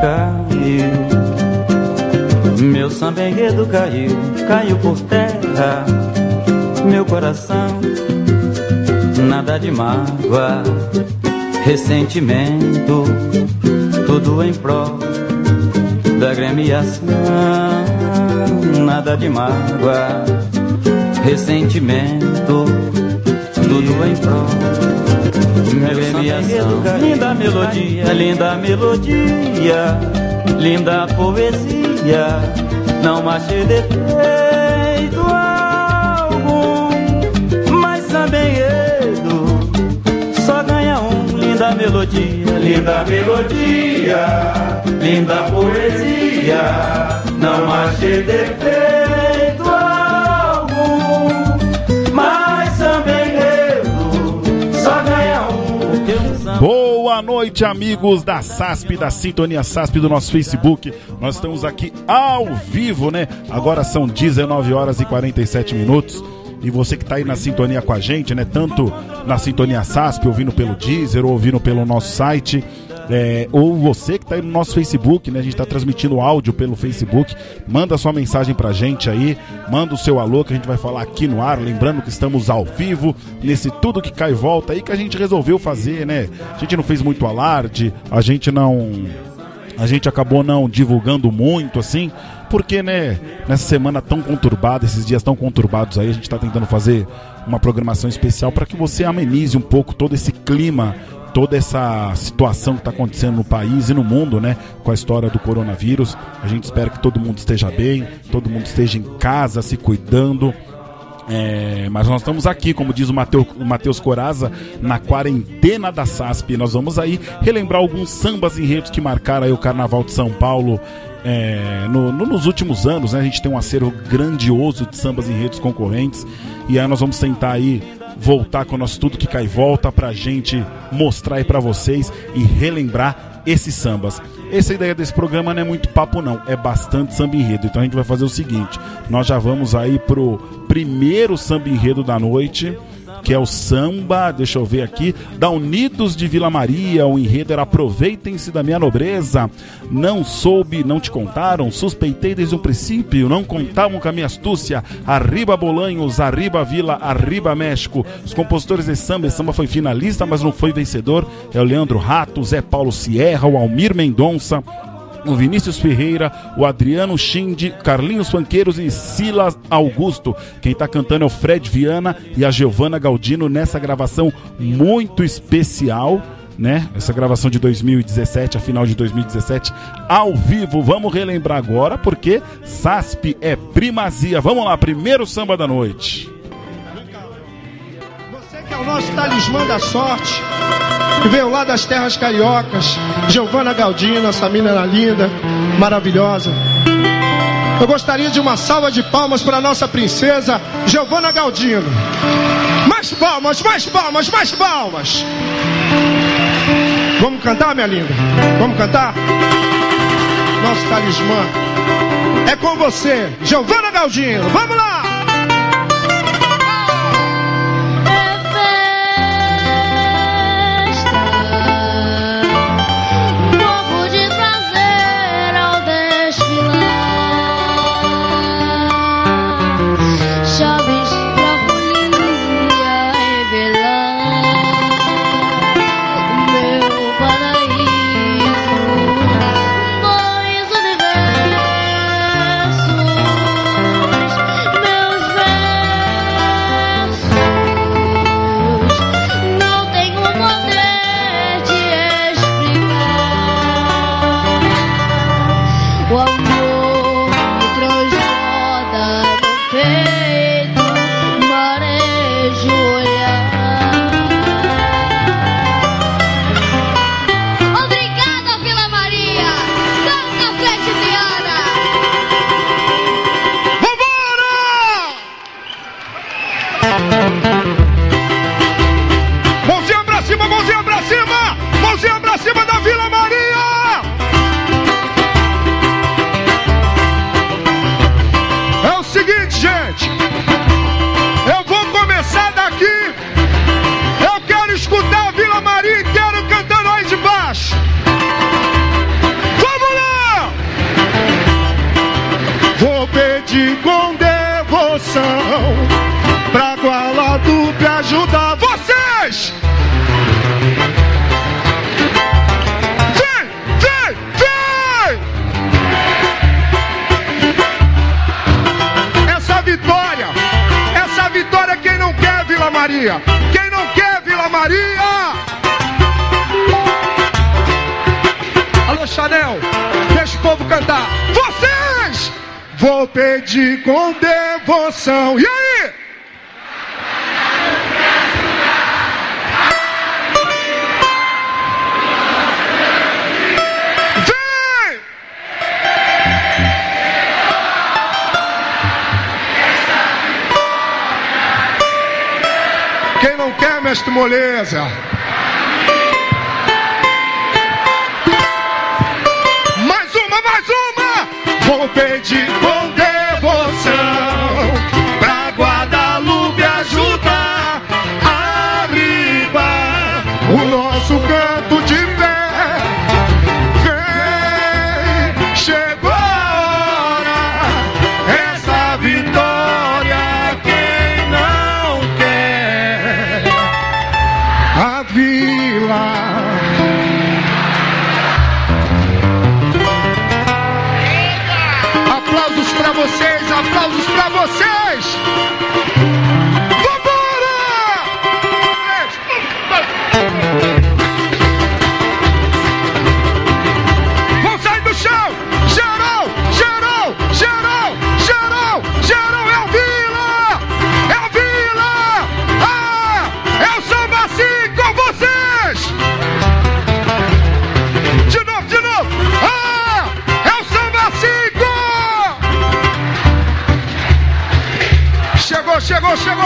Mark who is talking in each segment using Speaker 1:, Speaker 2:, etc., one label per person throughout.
Speaker 1: Caiu, meu samba enredo caiu, caiu por terra, meu coração, nada de mágoa, ressentimento, tudo em prol da gremiação, nada de mágoa, ressentimento, tudo em prol. Linda melodia, linda melodia, linda poesia, não achei defeito algum, mas também enredo, só ganha um, linda melodia, linda melodia linda poesia, não achei defeito
Speaker 2: noite, amigos da SASP, da Sintonia SASP do nosso Facebook. Nós estamos aqui ao vivo, né? Agora são 19 horas e 47 minutos. E você que está aí na sintonia com a gente, né? Tanto na sintonia SASP, ouvindo pelo Deezer ou ouvindo pelo nosso site. É, ou você que está aí no nosso Facebook, né? A gente está transmitindo áudio pelo Facebook. Manda sua mensagem pra gente aí, manda o seu alô que a gente vai falar aqui no ar. Lembrando que estamos ao vivo, nesse tudo que cai e volta aí que a gente resolveu fazer, né? A gente não fez muito alarde, a gente não. A gente acabou não divulgando muito assim, porque, né, nessa semana tão conturbada, esses dias tão conturbados aí, a gente está tentando fazer uma programação especial para que você amenize um pouco todo esse clima toda essa situação que está acontecendo no país e no mundo, né? Com a história do coronavírus. A gente espera que todo mundo esteja bem, todo mundo esteja em casa, se cuidando. É, mas nós estamos aqui, como diz o Matheus Coraza, na quarentena da SASP. Nós vamos aí relembrar alguns sambas enredos que marcaram aí o Carnaval de São Paulo é, no, no, nos últimos anos. Né, a gente tem um acervo grandioso de sambas enredos concorrentes. E aí nós vamos tentar aí voltar com o nosso Tudo Que Cai Volta pra gente mostrar aí pra vocês e relembrar esses sambas. Essa ideia desse programa não é muito papo não, é bastante samba enredo. Então a gente vai fazer o seguinte, nós já vamos aí pro primeiro samba enredo da noite que é o samba, deixa eu ver aqui, da Unidos de Vila Maria. O enredo era Aproveitem-se da minha nobreza. Não soube, não te contaram, suspeitei desde o princípio, não contavam com a minha astúcia. Arriba Bolanhos, arriba Vila, arriba México. Os compositores de samba, esse samba foi finalista, mas não foi vencedor. É o Leandro Rato, Zé Paulo Sierra, o Almir Mendonça o Vinícius Ferreira, o Adriano Schinde, Carlinhos Fanqueiros e Silas Augusto. Quem está cantando é o Fred Viana e a Giovana Galdino nessa gravação muito especial. Né? Essa gravação de 2017, a final de 2017, ao vivo. Vamos relembrar agora, porque SASP é primazia. Vamos lá, primeiro samba da noite.
Speaker 3: O nosso talismã da sorte que veio lá das terras cariocas, Giovana Galdino, essa menina linda, maravilhosa. Eu gostaria de uma salva de palmas para nossa princesa Giovana Galdino. Mais palmas, mais palmas, mais palmas. Vamos cantar, minha linda? Vamos cantar? Nosso talismã. É com você, Giovana Galdino. Vamos lá! Maria. Quem não quer Vila Maria? Alô, Chanel, deixa o povo cantar. Vocês! Vou pedir com devoção. E aí? mestre Moleza. Mais uma, mais uma! Vou pedir com devoção.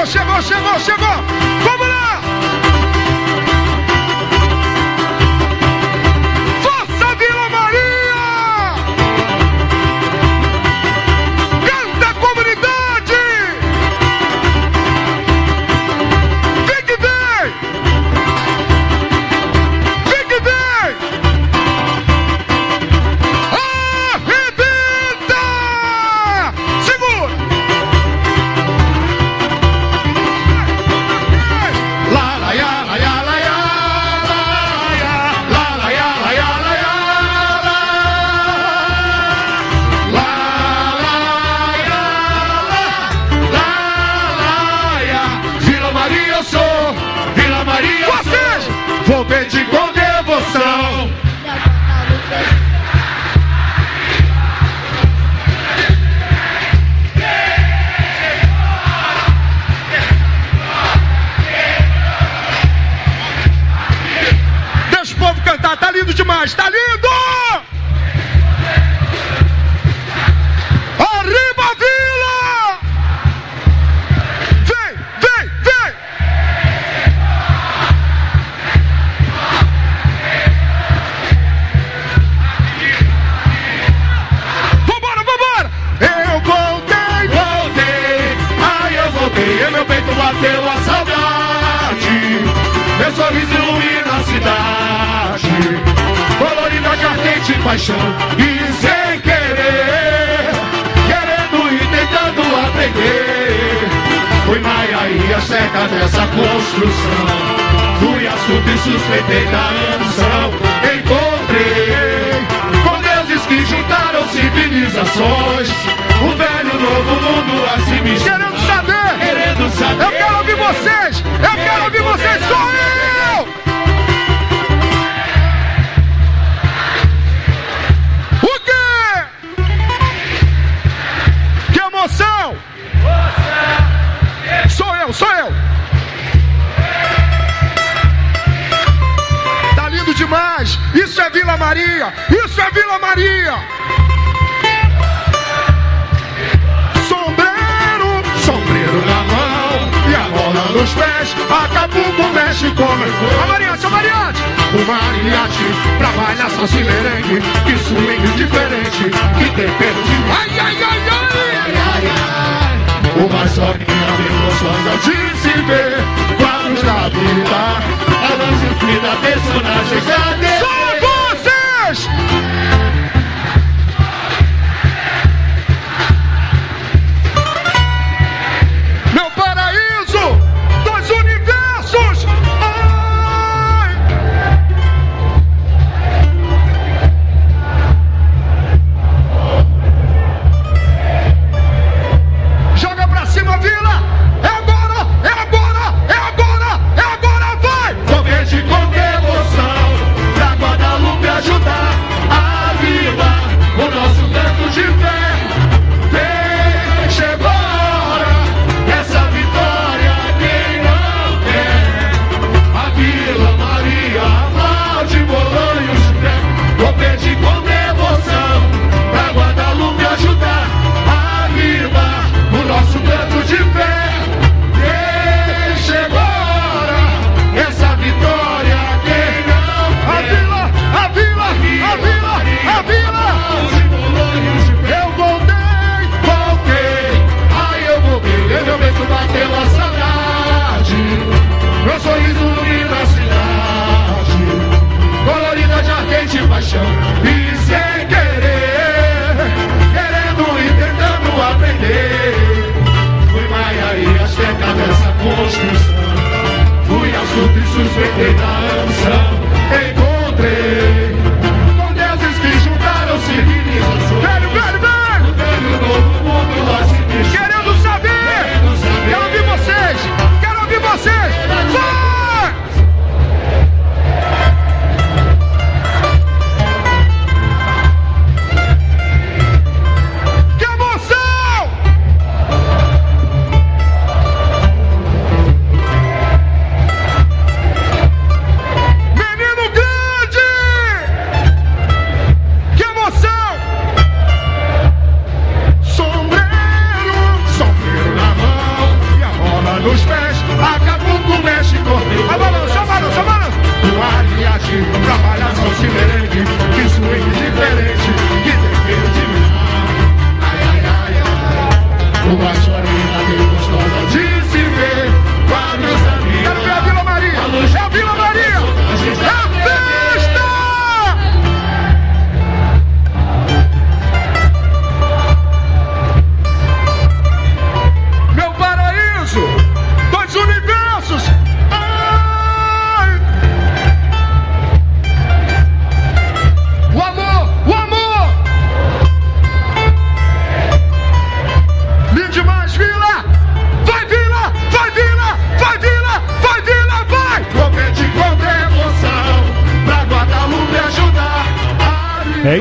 Speaker 3: chegou, chegou, chegou, chegou!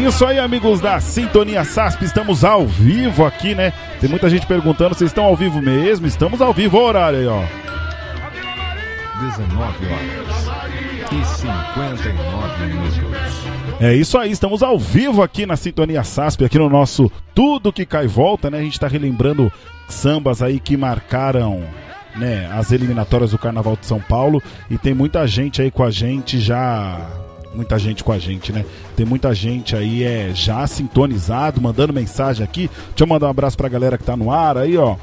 Speaker 3: Isso
Speaker 2: aí, amigos da Sintonia SASP. Estamos ao vivo aqui, né? Tem muita gente perguntando, vocês estão ao vivo mesmo? Estamos ao vivo, Olha o horário aí, ó.
Speaker 4: 19 horas e 59 minutos.
Speaker 2: É isso aí, estamos ao vivo aqui na Sintonia SASP, aqui no nosso Tudo que Cai Volta, né? A gente tá relembrando sambas aí que marcaram, né, as eliminatórias do Carnaval de São Paulo e tem muita gente aí com a gente já muita gente com a gente, né? Tem muita gente aí é já sintonizado, mandando mensagem aqui. Deixa eu mandar um abraço pra galera que tá no ar aí, ó.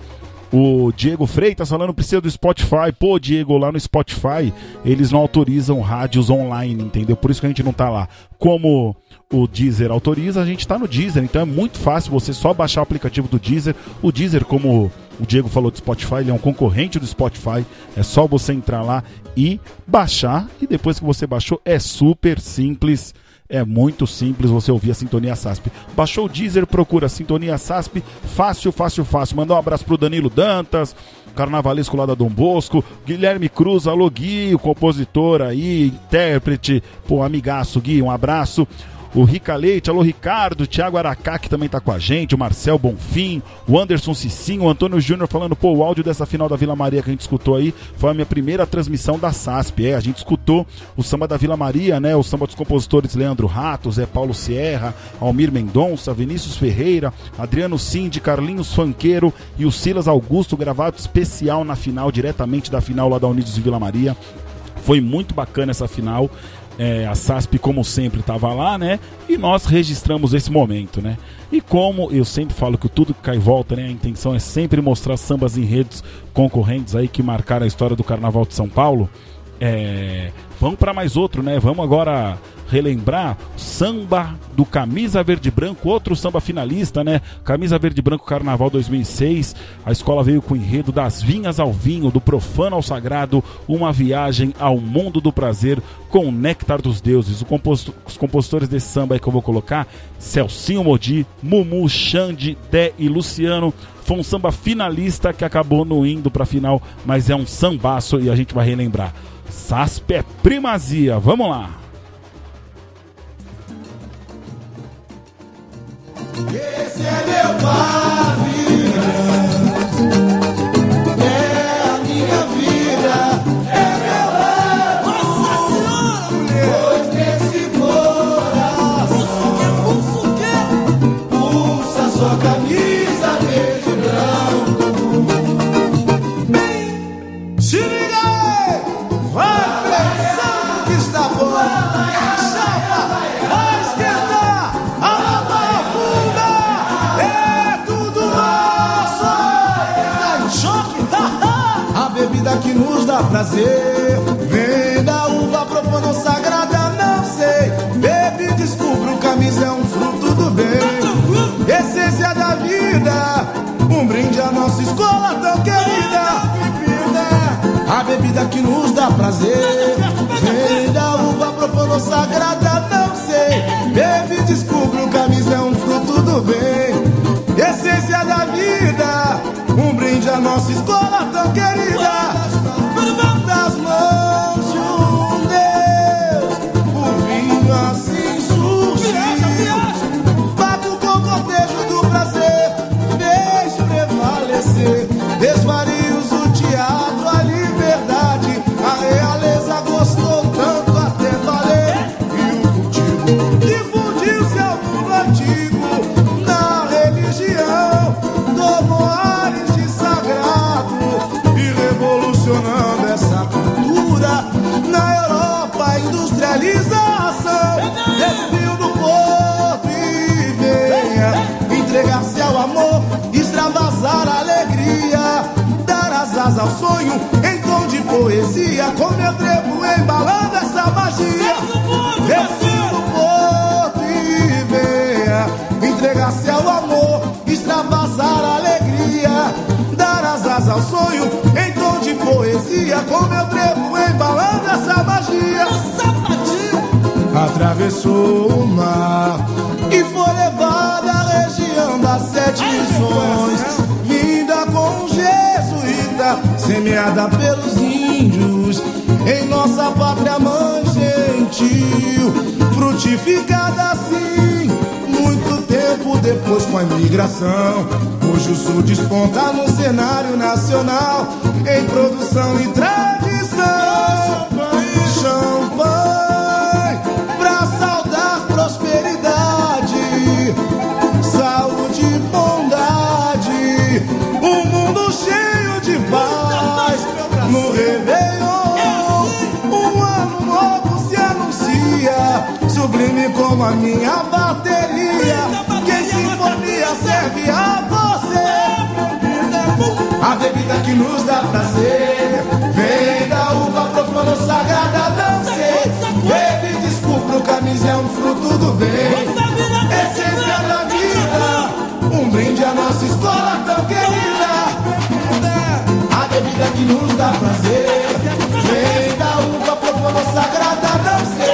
Speaker 2: O Diego Freitas falando precisa do Spotify. Pô, Diego, lá no Spotify eles não autorizam rádios online, entendeu? Por isso que a gente não tá lá. Como o Deezer autoriza, a gente tá no Deezer. Então é muito fácil você só baixar o aplicativo do Deezer. O Deezer, como o Diego falou do Spotify, ele é um concorrente do Spotify. É só você entrar lá e baixar. E depois que você baixou, é super simples. É muito simples você ouvir a Sintonia SASP. Baixou o Deezer, procura Sintonia SASP. Fácil, fácil, fácil. Mandar um abraço pro Danilo Dantas, carnavalesco lá da Dom Bosco. Guilherme Cruz, alô Gui, o compositor aí, intérprete. Pô, amigaço Gui, um abraço. O Rica Leite, alô Ricardo, Thiago Aracá, que também tá com a gente, o Marcel Bonfim, o Anderson Cicinho, o Antônio Júnior falando, pô, o áudio dessa final da Vila Maria que a gente escutou aí foi a minha primeira transmissão da SASP. É, a gente escutou o samba da Vila Maria, né? O samba dos compositores Leandro Ratos, é Paulo Sierra, Almir Mendonça, Vinícius Ferreira, Adriano Cindy, Carlinhos Fanqueiro e o Silas Augusto, gravado especial na final, diretamente da final lá da Unidos de Vila Maria. Foi muito bacana essa final. É, a SASP, como sempre, estava lá, né? E nós registramos esse momento, né? E como eu sempre falo que tudo que cai volta, né? A intenção é sempre mostrar sambas em redes concorrentes aí que marcaram a história do Carnaval de São Paulo. É, vamos para mais outro, né? Vamos agora relembrar samba do Camisa Verde Branco, outro samba finalista, né? Camisa Verde Branco Carnaval 2006. A escola veio com o enredo das vinhas ao vinho, do profano ao sagrado, uma viagem ao mundo do prazer com o néctar dos deuses. Composto- os compositores desse samba aí que eu vou colocar, Celcinho Modi, Mumu, Xande, Dé e Luciano. Foi um samba finalista que acabou não indo pra final, mas é um sambaço e a gente vai relembrar. Sasp é primazia, vamos lá!
Speaker 5: Esse é meu pavilhão, prazer. Venda uva, profana sagrada, não sei. Bebe, descubra, o camisa é um fruto do bem. Essência da vida, um brinde à nossa escola tão querida. A bebida que nos dá prazer. Venda uva, profana sagrada, não sei. Bebe, descubra, o camisa é um fruto do bem. Essência da vida um brinde à nossa escola tão querida. Das sonho em tom de poesia, com meu trevo embalando essa magia. Desvio do porto e venha entregar-se ao amor, extravasar a alegria, dar as asas ao sonho em tom de poesia, com meu trevo embalando essa magia. Atravessou o mar e foi levada semeada pelos índios, em nossa pátria mãe gentil, frutificada assim. Muito tempo depois com a imigração, hoje o sul desponta no cenário nacional, em produção e tradição. A minha bateria. Que sinfonia serve a você. A bebida que nos dá prazer. Vem da uva profana sagrada, sei Bebe, desculpa, camisa é um fruto do bem. Essência da vida. Um brinde à nossa escola tão querida. A bebida que nos dá prazer. Vem da uva profana sagrada, não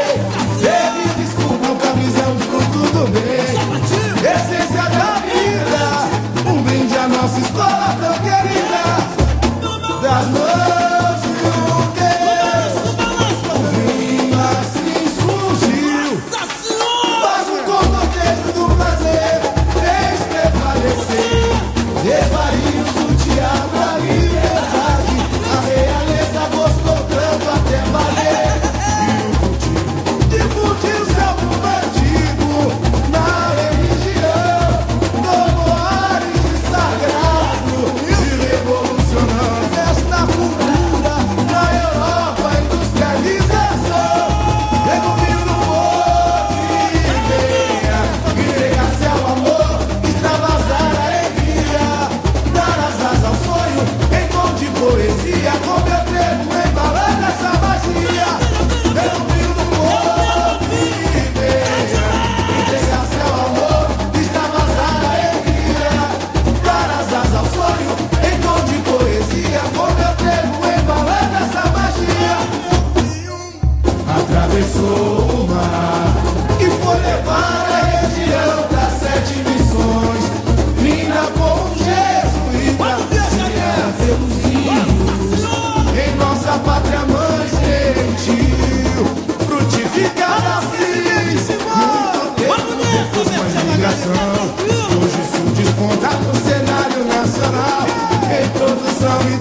Speaker 5: ficar assim. Muito tempo não foi uma ligação. Hoje isso desponta no cenário nacional. Em
Speaker 2: produção e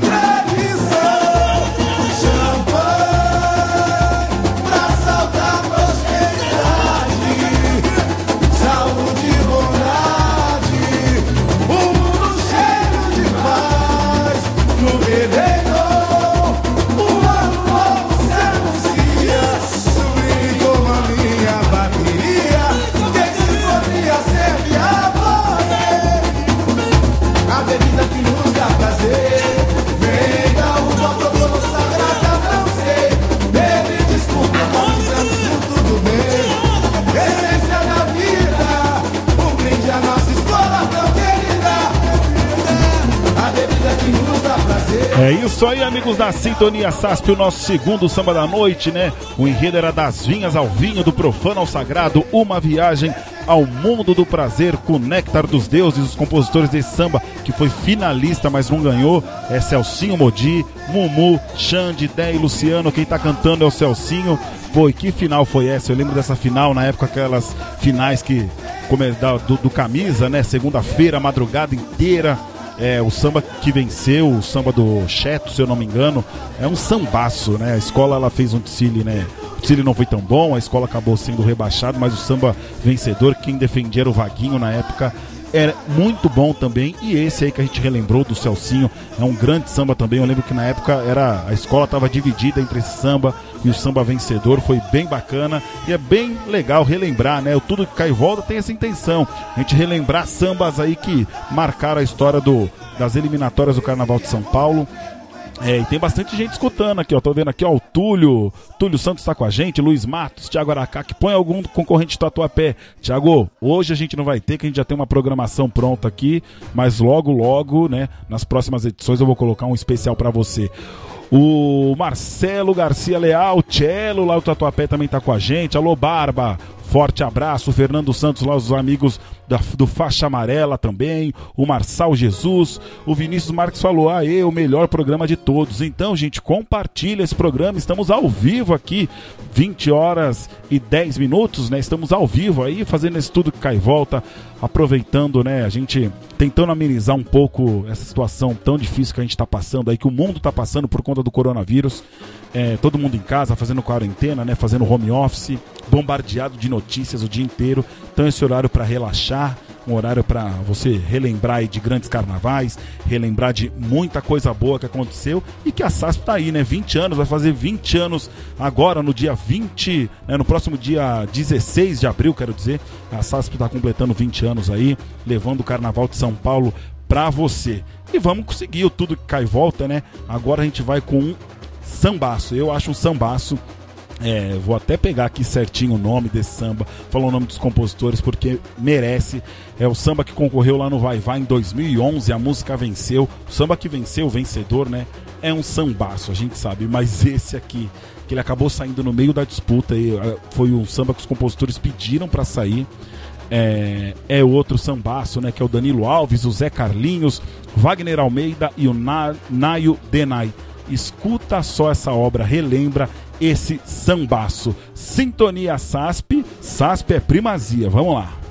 Speaker 2: amigos da Sintonia SASP, o nosso segundo samba da noite, né? O enredo era das vinhas ao vinho, do profano ao sagrado, uma viagem ao mundo do prazer com Néctar dos Deuses, os compositores desse samba, que foi finalista, mas não ganhou, é Celcinho Modi, Mumu, Xande, Dé e Luciano, quem tá cantando é o Celcinho. Pô, e que final foi essa? Eu lembro dessa final, na época, aquelas finais que, como é, do, do camisa, né? Segunda-feira, madrugada inteira, é, o samba que venceu, o samba do Cheto, se eu não me engano, é um sambaço, né? A escola ela fez um desfile, né? O desfile não foi tão bom, a escola acabou sendo rebaixado, mas o samba vencedor, quem defendia o Vaguinho na época, era muito bom também. E esse aí que a gente relembrou do Celcinho, é um grande samba também. Eu lembro que na época era a escola estava dividida entre esse samba e o samba vencedor, foi bem bacana e é bem legal relembrar, né? O Tudo que cai e volta tem essa intenção, a gente relembrar sambas aí que marcaram a história do, das eliminatórias do Carnaval de São Paulo. É, e tem bastante gente escutando aqui, ó. Tô vendo aqui, ó, o Túlio. Túlio Santos tá com a gente, Luiz Matos, Thiago Aracá, que põe algum concorrente do Tatuapé. Thiago, hoje a gente não vai ter, que a gente já tem uma programação pronta aqui, mas logo, logo, né, nas próximas edições eu vou colocar um especial pra você. O Marcelo Garcia Leal, Cello lá o Tatuapé também tá com a gente. Alô, Barba. Forte abraço, Fernando Santos lá, os amigos da- do Faixa Amarela também, o Marçal Jesus, o Vinícius Marques falou, ah, o melhor programa de todos. Então, gente, compartilha esse programa, estamos ao vivo aqui, 20 horas e 10 minutos, né? Estamos ao vivo aí, fazendo esse tudo que cai e volta, aproveitando, né? A gente tentando amenizar um pouco essa situação tão difícil que a gente está passando aí, que o mundo está passando por conta do coronavírus. É, todo mundo em casa, fazendo quarentena, né? Fazendo home office, bombardeado de notícias o dia inteiro. Então esse horário para relaxar, um horário para você relembrar de grandes carnavais, relembrar de muita coisa boa que aconteceu e que a SASP tá aí, né? 20 anos, vai fazer 20 anos agora no dia 20, né? no próximo dia 16 de abril, quero dizer. A SASP está completando 20 anos aí, levando o Carnaval de São Paulo pra você. E vamos conseguir o tudo que cai e volta, né? Agora a gente vai com um sambaço. Eu acho um sambaço. É, vou até pegar aqui certinho o nome desse samba, falar o nome dos compositores porque merece. É o samba que concorreu lá no Vai Vai em 2011, a música venceu. O samba que venceu, o vencedor, né? É um sambaço, a gente sabe, mas esse aqui, que ele acabou saindo no meio da disputa, e, eh, foi um samba que os compositores pediram para sair. É, é outro sambaço, né? Que é o Danilo Alves, o Zé Carlinhos, Wagner Almeida e o Na, Naio Denai. Escuta só essa obra, relembra esse sambaço. Sintonia SASP, SASP é primazia. Vamos lá.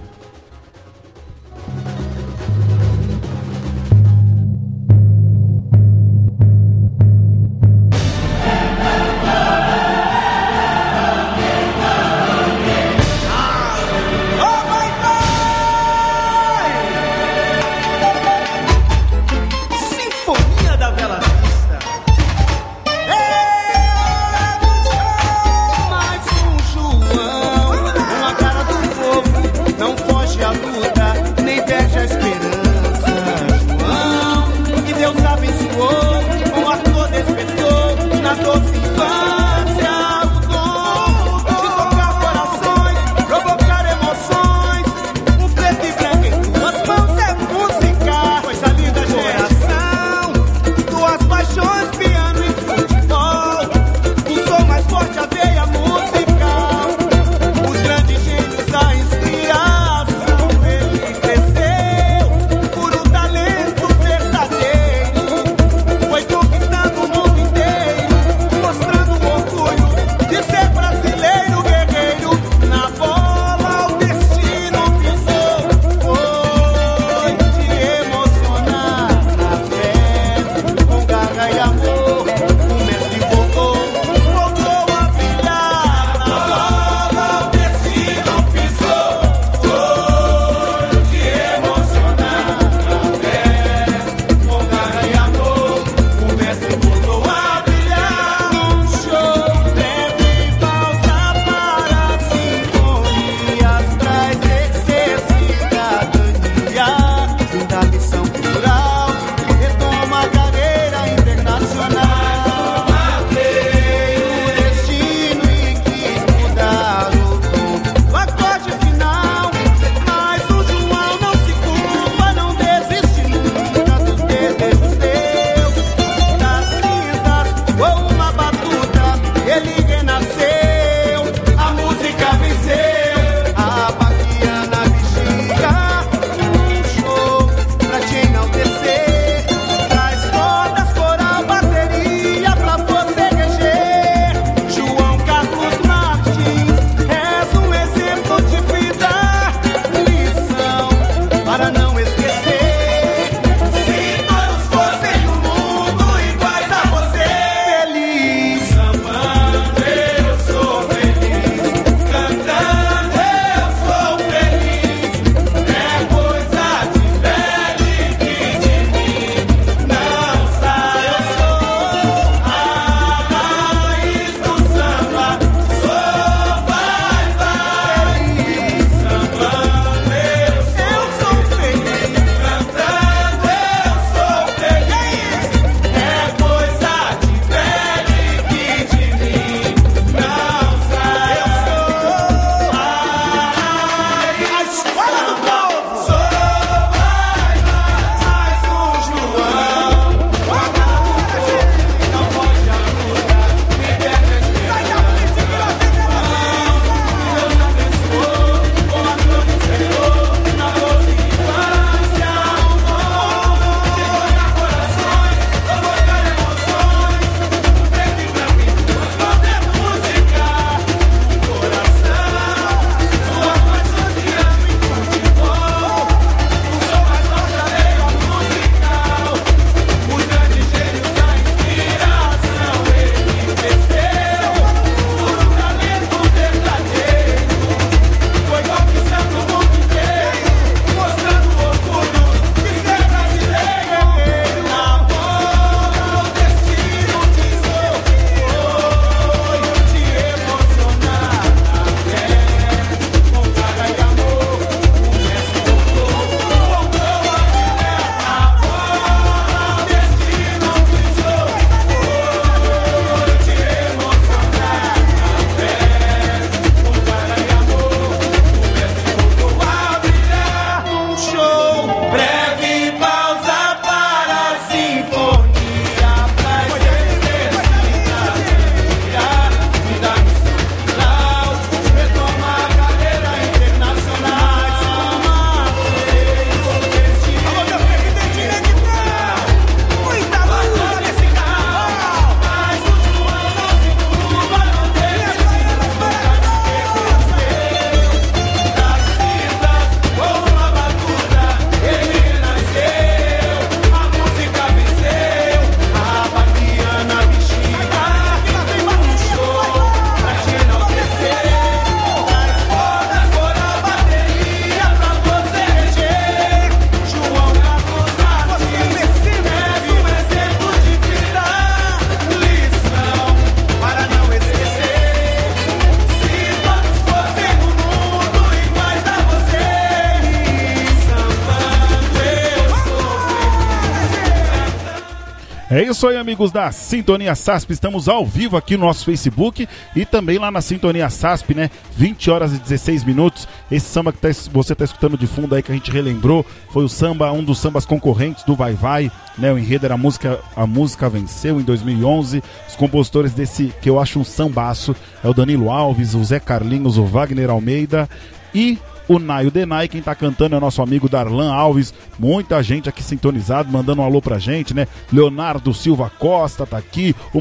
Speaker 2: Isso aí, amigos da Sintonia SASP. Estamos ao vivo aqui no nosso Facebook e também lá na Sintonia SASP, né? 20 horas e 16 minutos. Esse samba que tá, você está escutando de fundo aí que a gente relembrou foi o samba, um dos sambas concorrentes do Vai Vai, né? O enredo era a música, a música venceu em 2011. Os compositores desse que eu acho um sambaço é o Danilo Alves, o Zé Carlinhos, o Wagner Almeida e o Naio Denai. Quem tá cantando é o nosso amigo Darlan Alves. Muita gente aqui sintonizado, mandando um alô pra gente, né? Leonardo Silva Costa tá aqui, o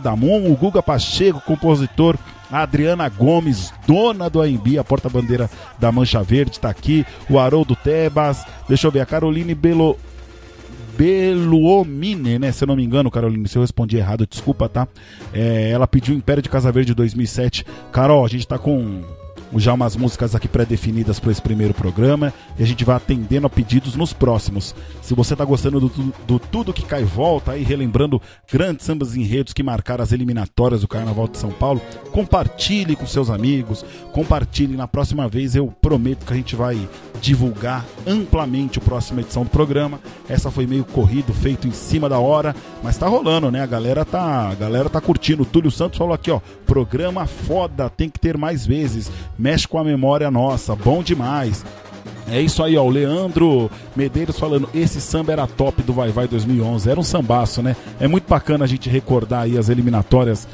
Speaker 2: da Mum, o Guga Pacheco, compositor. A Adriana Gomes, dona do AMB, a porta-bandeira da Mancha Verde, tá aqui. O Haroldo Tebas, deixa eu ver, a Caroline Belo, Beluomine, né? Se eu não me engano, Caroline, se eu respondi errado, desculpa, tá? É, ela pediu Império de Casa Verde 2007. Carol, a gente tá com já umas músicas aqui pré-definidas para esse primeiro programa e a gente vai atendendo a pedidos nos próximos. Se você está gostando do, do, Tudo Que Cai e Volta, aí relembrando grandes sambas enredos que marcaram as eliminatórias do Carnaval de São Paulo, compartilhe com seus amigos, compartilhe. Na próxima vez eu prometo que a gente vai divulgar amplamente a próxima edição do programa. Essa foi meio corrido, feito em cima da hora, mas tá rolando, né? A galera tá, a galera tá curtindo. O Túlio Santos falou aqui, ó, programa foda, tem que ter mais vezes mexe com a memória nossa, bom demais. É isso aí, ó, o Leandro Medeiros falando, esse samba era top do Vai Vai 2011, era um sambaço, né? É muito bacana a gente recordar aí as eliminatórias,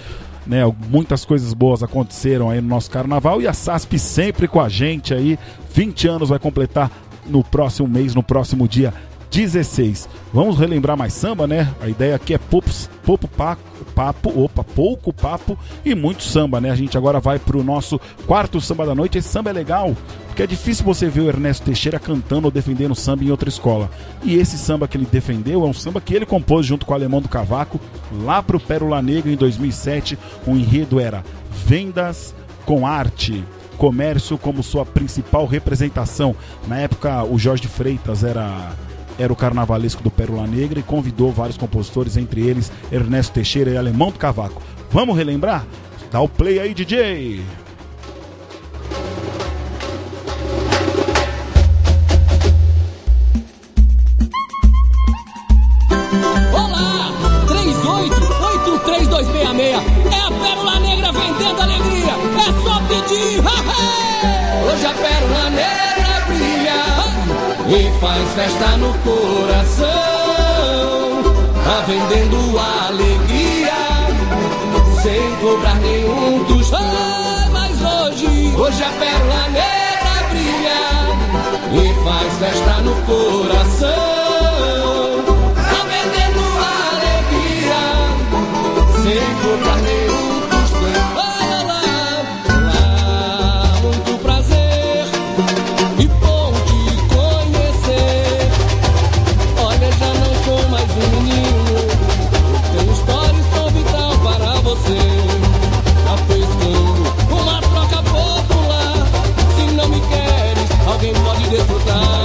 Speaker 2: né? Muitas coisas boas aconteceram aí no nosso carnaval e a SASP sempre com a gente aí, 20 anos vai completar no próximo mês, no próximo dia 16. Vamos relembrar mais samba, né? A ideia aqui é pouco papo, papo, opa, pouco papo e muito samba, né? A gente agora vai pro nosso quarto samba da noite. Esse samba é legal, porque é difícil você ver o Ernesto Teixeira cantando ou defendendo samba em outra escola. E esse samba que ele defendeu é um samba que ele compôs junto com o Alemão do Cavaco, lá pro Pérola Negra em 2007. O enredo era Vendas com Arte comércio como sua principal representação. Na época, o Jorge Freitas era era o carnavalesco do Pérola Negra e convidou vários compositores, entre eles Ernesto Teixeira e Alemão do Cavaco. Vamos relembrar? Dá o play aí, DJ!
Speaker 6: Olá! 3883 É a Pérola Negra vendendo alegria! É só pedir! Hoje a Pérola Negra e faz festa no coração, tá vendendo alegria sem cobrar nenhum tostão. mas hoje, hoje a Pérola Negra brilha e faz festa no coração. Alguém pode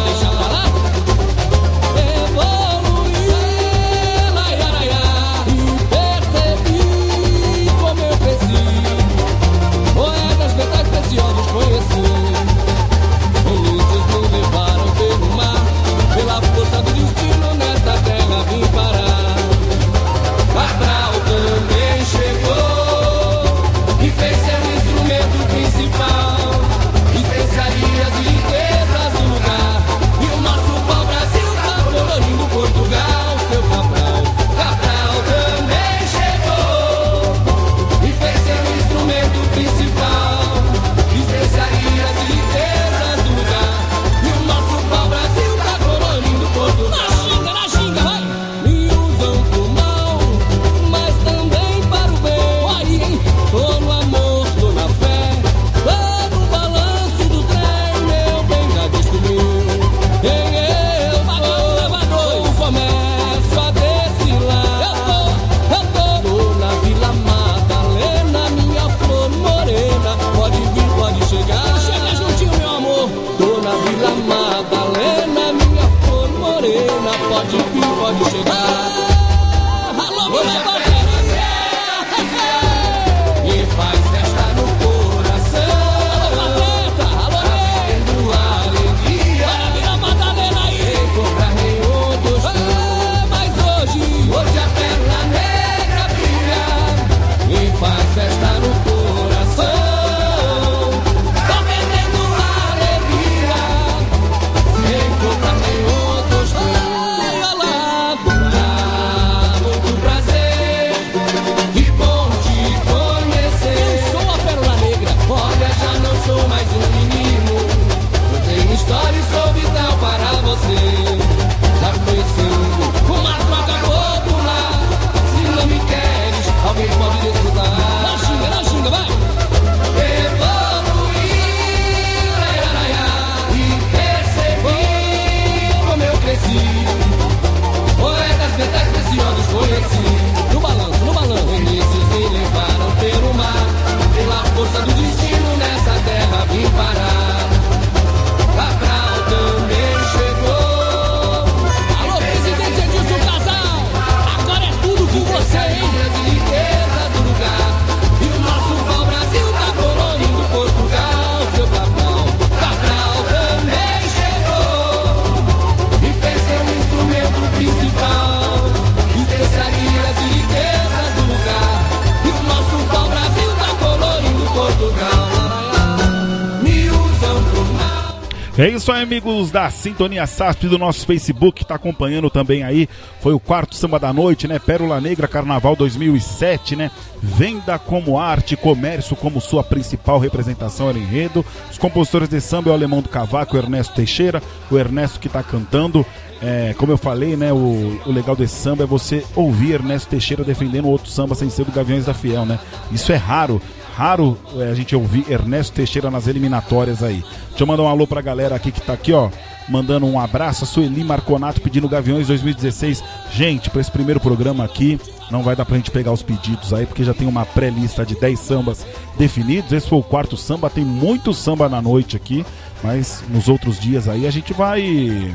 Speaker 2: Isso aí, amigos da Sintonia SASP do nosso Facebook, que tá acompanhando também aí. Foi o quarto samba da noite, né? Pérola Negra Carnaval 2007, né? Venda como arte, comércio como sua principal representação era enredo. Os compositores de samba é o Alemão do Cavaco, o Ernesto Teixeira, o Ernesto que tá cantando. É, como eu falei, né? O, o legal desse samba é você ouvir Ernesto Teixeira defendendo outro samba sem ser do Gaviões da Fiel, né? Isso é raro raro é, a gente ouvir Ernesto Teixeira nas eliminatórias aí. Deixa eu mandar um alô pra galera aqui que tá aqui, ó. Mandando um abraço a Sueli Marconato pedindo Gaviões 2016. Gente, para esse primeiro programa aqui, não vai dar pra gente pegar os pedidos aí, porque já tem uma pré-lista de 10 sambas definidos. Esse foi o quarto samba, tem muito samba na noite aqui, mas nos outros dias aí a gente vai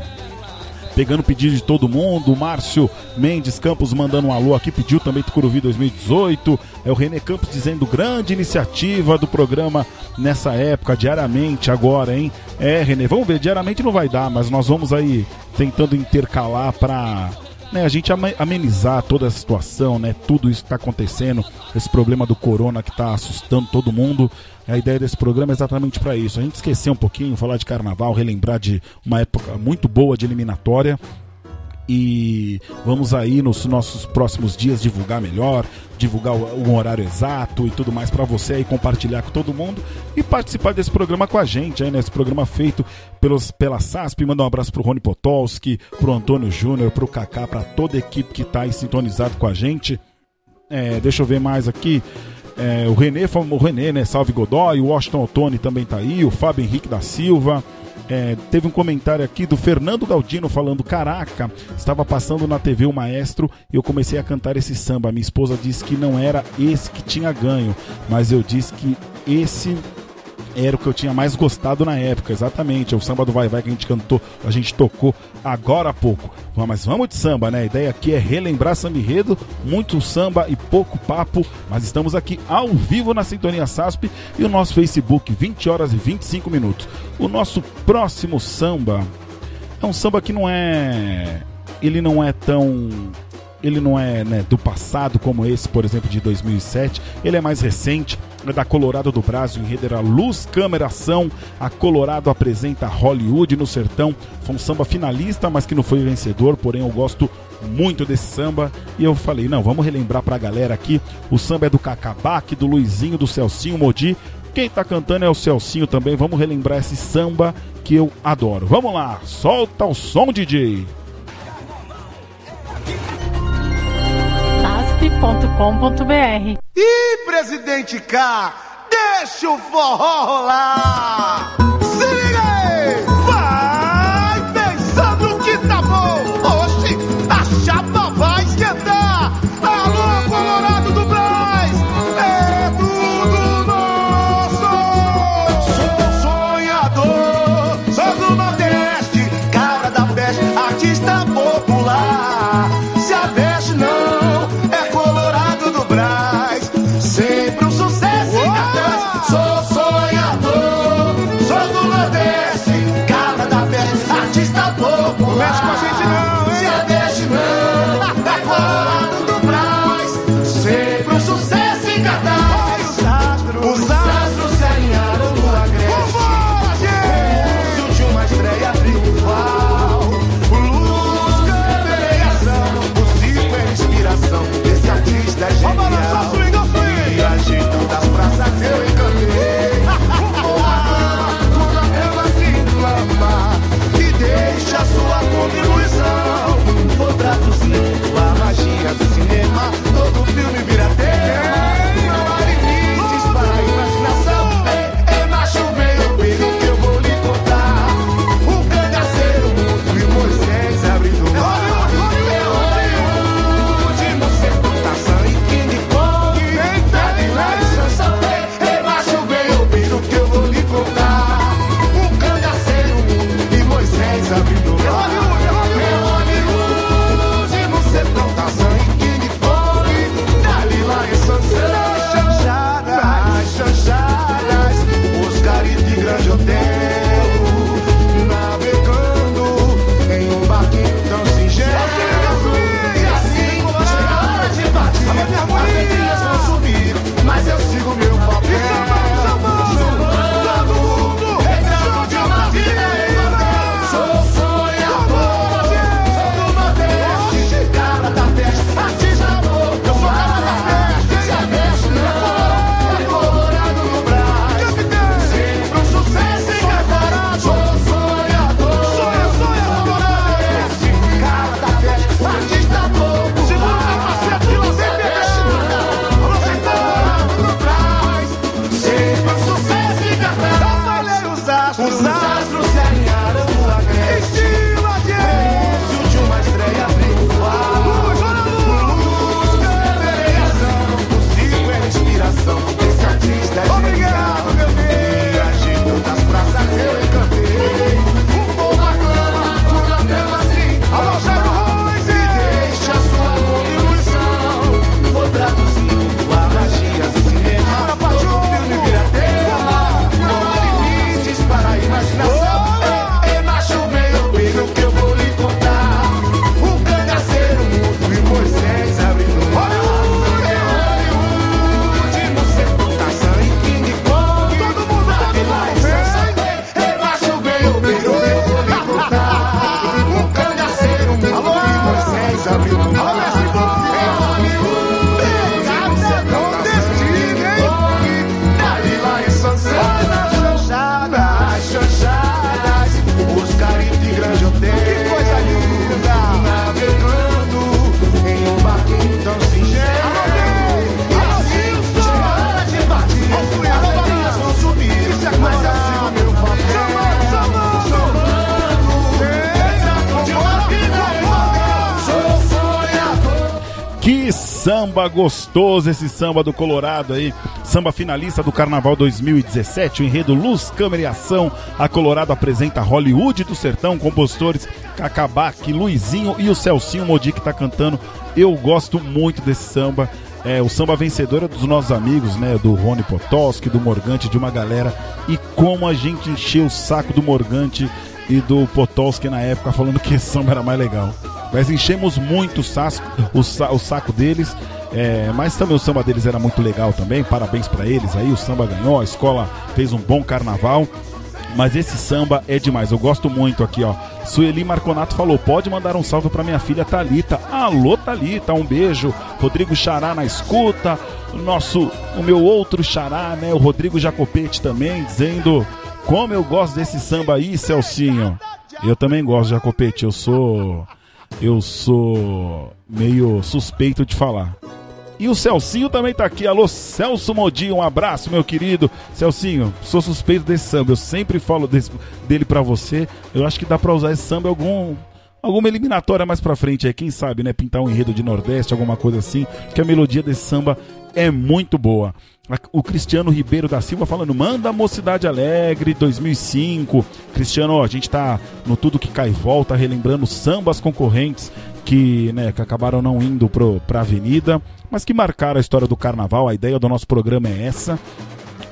Speaker 2: pegando pedido de todo mundo. O Márcio Mendes Campos mandando um alô aqui, pediu também Tucuruvi 2018. É o René Campos dizendo grande iniciativa do programa nessa época, diariamente agora, hein? É, René, vamos ver, diariamente não vai dar, mas nós vamos aí tentando intercalar para né, a gente amenizar toda a situação, né? Tudo isso que está acontecendo, esse problema do corona que está assustando todo mundo. A ideia desse programa é exatamente para isso. A gente esquecer um pouquinho, falar de carnaval, relembrar de uma época muito boa de eliminatória. E vamos aí nos nossos próximos dias divulgar melhor, divulgar o, o horário exato e tudo mais para você aí compartilhar com todo mundo e participar desse programa com a gente, aí nesse programa feito pelos, pela SASP. Manda um abraço pro Rony Potolski, pro Antônio Júnior, pro Kaká, para toda a equipe que tá aí sintonizado com a gente. É, deixa eu ver mais aqui. É, o Renê, o Renê, né? Salve Godoy, o Washington Ottoni também tá aí, o Fábio Henrique da Silva. É, teve um comentário aqui do Fernando Galdino falando: Caraca, estava passando na TV o maestro e eu comecei a cantar esse samba. Minha esposa disse que não era esse que tinha ganho, mas eu disse que esse era o que eu tinha mais gostado na época, exatamente. É o samba do Vai Vai que a gente cantou, a gente tocou agora há pouco. Mas vamos de samba, né? A ideia aqui é relembrar samba enredo, muito samba e pouco papo. Mas estamos aqui ao vivo na Sintonia SASP e o nosso Facebook, 20 horas e 25 minutos. O nosso próximo samba é um samba que não é. Ele não é tão ele não é né, do passado como esse, por exemplo, de 2007. Ele é mais recente, da Colorado do Brasil, enredo era Luz, Câmera, Ação. A Colorado apresenta Hollywood no Sertão. Foi um samba finalista, mas que não foi vencedor, porém eu gosto muito desse samba. E eu falei, não, vamos relembrar pra galera aqui. O samba é do Cacabaque, do Luizinho, do Celcinho Modi. Quem tá cantando é o Celcinho também. Vamos relembrar esse samba que eu adoro. Vamos lá, solta o som, DJ.
Speaker 7: asp.com.br.
Speaker 8: E presidente K, deixa o forró rolar.
Speaker 2: Gostoso, esse samba do Colorado aí. Samba finalista do Carnaval 2017, o enredo Luz, Câmera e Ação. A Colorado apresenta Hollywood do Sertão, compositores Cacabac, Luizinho e o Celcinho Modi que tá cantando. Eu gosto muito desse samba. É, o samba vencedor é dos nossos amigos, né? Do Rony Potoski, do Morgante, de uma galera. E como a gente encheu o saco do Morgante e do Potoski na época, falando que esse samba era mais legal. Mas enchemos muito o, sasco, o, sa- o saco deles. É, mas também o samba deles era muito legal também. Parabéns pra eles aí. O samba ganhou, a escola fez um bom carnaval. Mas esse samba é demais, eu gosto muito aqui, ó. Sueli Marconato falou: pode mandar um salve pra minha filha Talita. Alô, Talita, um beijo. Rodrigo Xará na escuta. O nosso, o meu outro Xará, né? O Rodrigo Jacopete também, dizendo como eu gosto desse samba aí, Celcinho. Eu também gosto, Jacopete. Eu sou. Eu sou meio suspeito de falar. E o Celcinho também tá aqui. Alô, Celso Modi, um abraço, meu querido. Celcinho, sou suspeito desse samba. Eu sempre falo desse- dele pra você. Eu acho que dá pra usar esse samba algum. Alguma eliminatória mais pra frente aí, quem sabe, né? Pintar um enredo de Nordeste, alguma coisa assim. Que a melodia desse samba é muito boa. O Cristiano Ribeiro da Silva falando, manda Mocidade Alegre 2005. Cristiano, a gente tá no Tudo Que Cai Volta, relembrando sambas concorrentes que, né, que acabaram não indo pro, pra avenida, mas que marcaram a história do carnaval. A ideia do nosso programa é essa.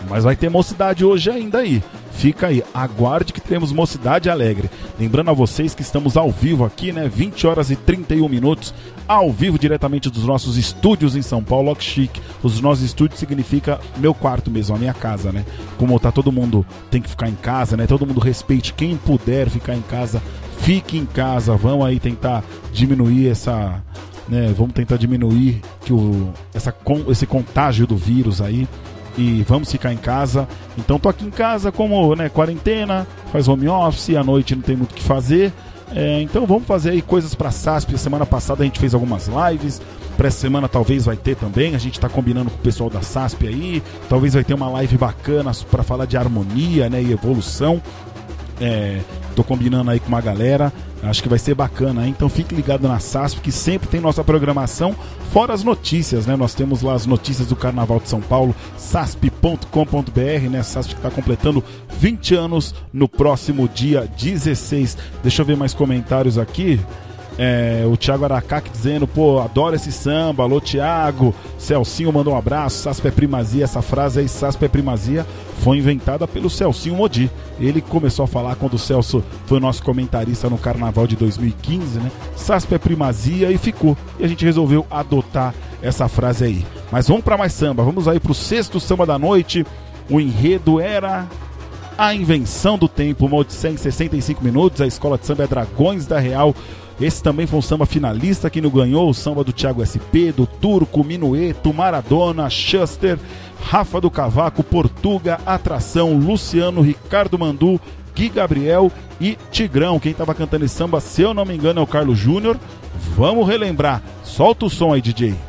Speaker 2: Mas vai ter mocidade hoje ainda aí. Fica aí, aguarde que teremos mocidade alegre. Lembrando a vocês que estamos ao vivo aqui, né? 20 horas e 31 minutos, ao vivo diretamente dos nossos estúdios em São Paulo, que chique. Os nossos estúdios significa meu quarto mesmo, a minha casa, né? Como tá todo mundo tem que ficar em casa, né? Todo mundo respeite quem puder ficar em casa, fique em casa. Vamos aí tentar diminuir essa né, vamos tentar diminuir que o, essa, esse contágio do vírus aí e vamos ficar em casa. Então tô aqui em casa como né, quarentena, faz home office, à noite não tem muito o que fazer. É, então vamos fazer aí coisas pra SASP. Semana passada a gente fez algumas lives. Pra essa semana talvez vai ter também. A gente tá combinando com o pessoal da SASP aí. Talvez vai ter uma live bacana pra falar de harmonia né, e evolução. É, tô combinando aí com uma galera. Acho que vai ser bacana, hein? então fique ligado na SASP, que sempre tem nossa programação, fora as notícias, né? Nós temos lá as notícias do Carnaval de São Paulo, sasp.com.br, né? SASP que está completando 20 anos no próximo dia 16. Deixa eu ver mais comentários aqui. É, o Thiago Aracaque dizendo, pô, adoro esse samba, alô Thiago, Celcinho mandou um abraço, Sasp é primazia, essa frase aí, Sasp é primazia, foi inventada pelo Celcinho Modi. Ele começou a falar quando o Celso foi nosso comentarista no Carnaval de 2015, né? Sasp é primazia e ficou. E a gente resolveu adotar essa frase aí. Mas vamos para mais samba, vamos aí pro sexto samba da noite. O enredo era a Invenção do Tempo, uma odisseia em 65 minutos. A escola de samba é Dragões da Real. Esse também foi um samba finalista que não ganhou. O samba do Thiago SP, do Turco, Minueto, Maradona, Schuster, Rafa do Cavaco, Portuga, Atração, Luciano, Ricardo Mandu, Gui Gabriel e Tigrão. Quem tava cantando esse samba, se eu não me engano, é o Carlos Júnior. Vamos relembrar. Solta o som aí, DJ.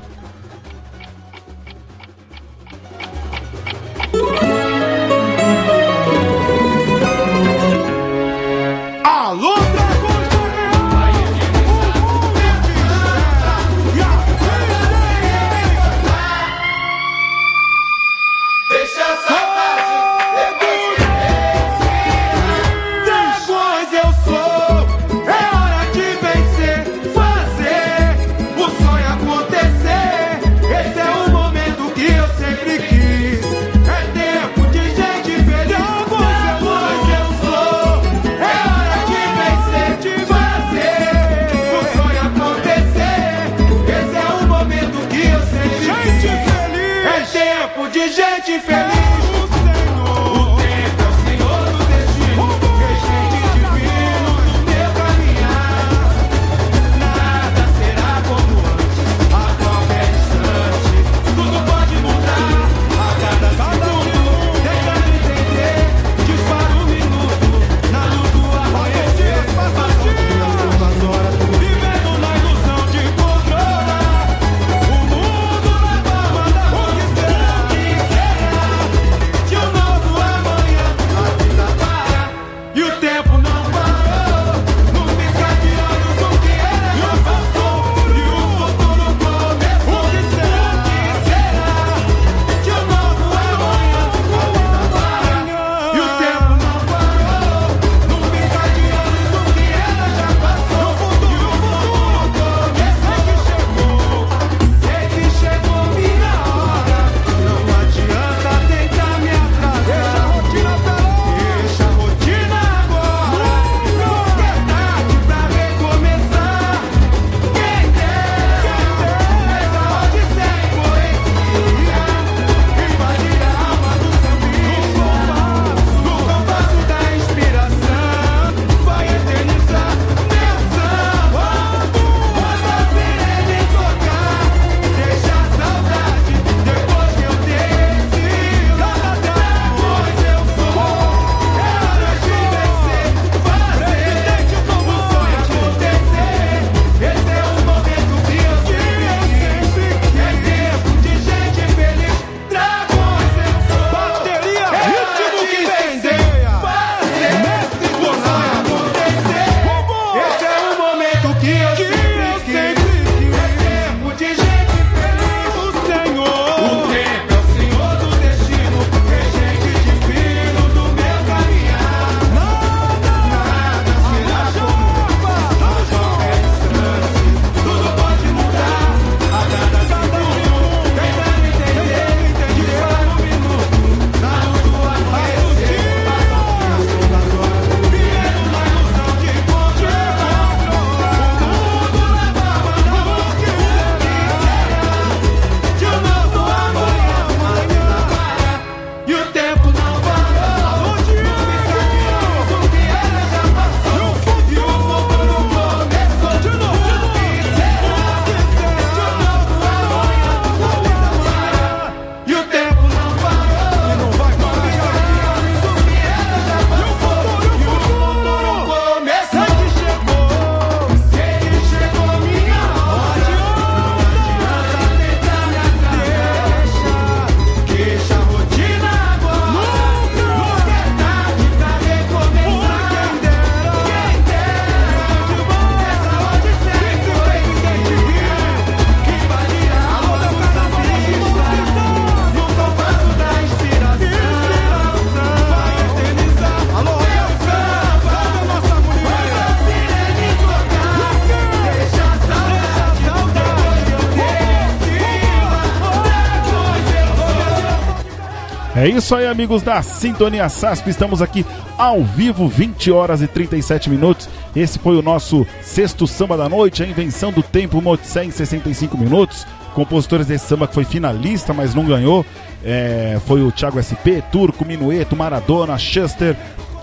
Speaker 2: Isso aí, amigos da Sintonia SASP. Estamos aqui ao vivo, 20 horas e 37 minutos. Esse foi o nosso sexto samba da noite, a invenção do tempo Motsé em 65 minutos. Compositores desse samba que foi finalista, mas não ganhou. É, foi o Thiago SP, Turco, Minueto, Maradona, Chester,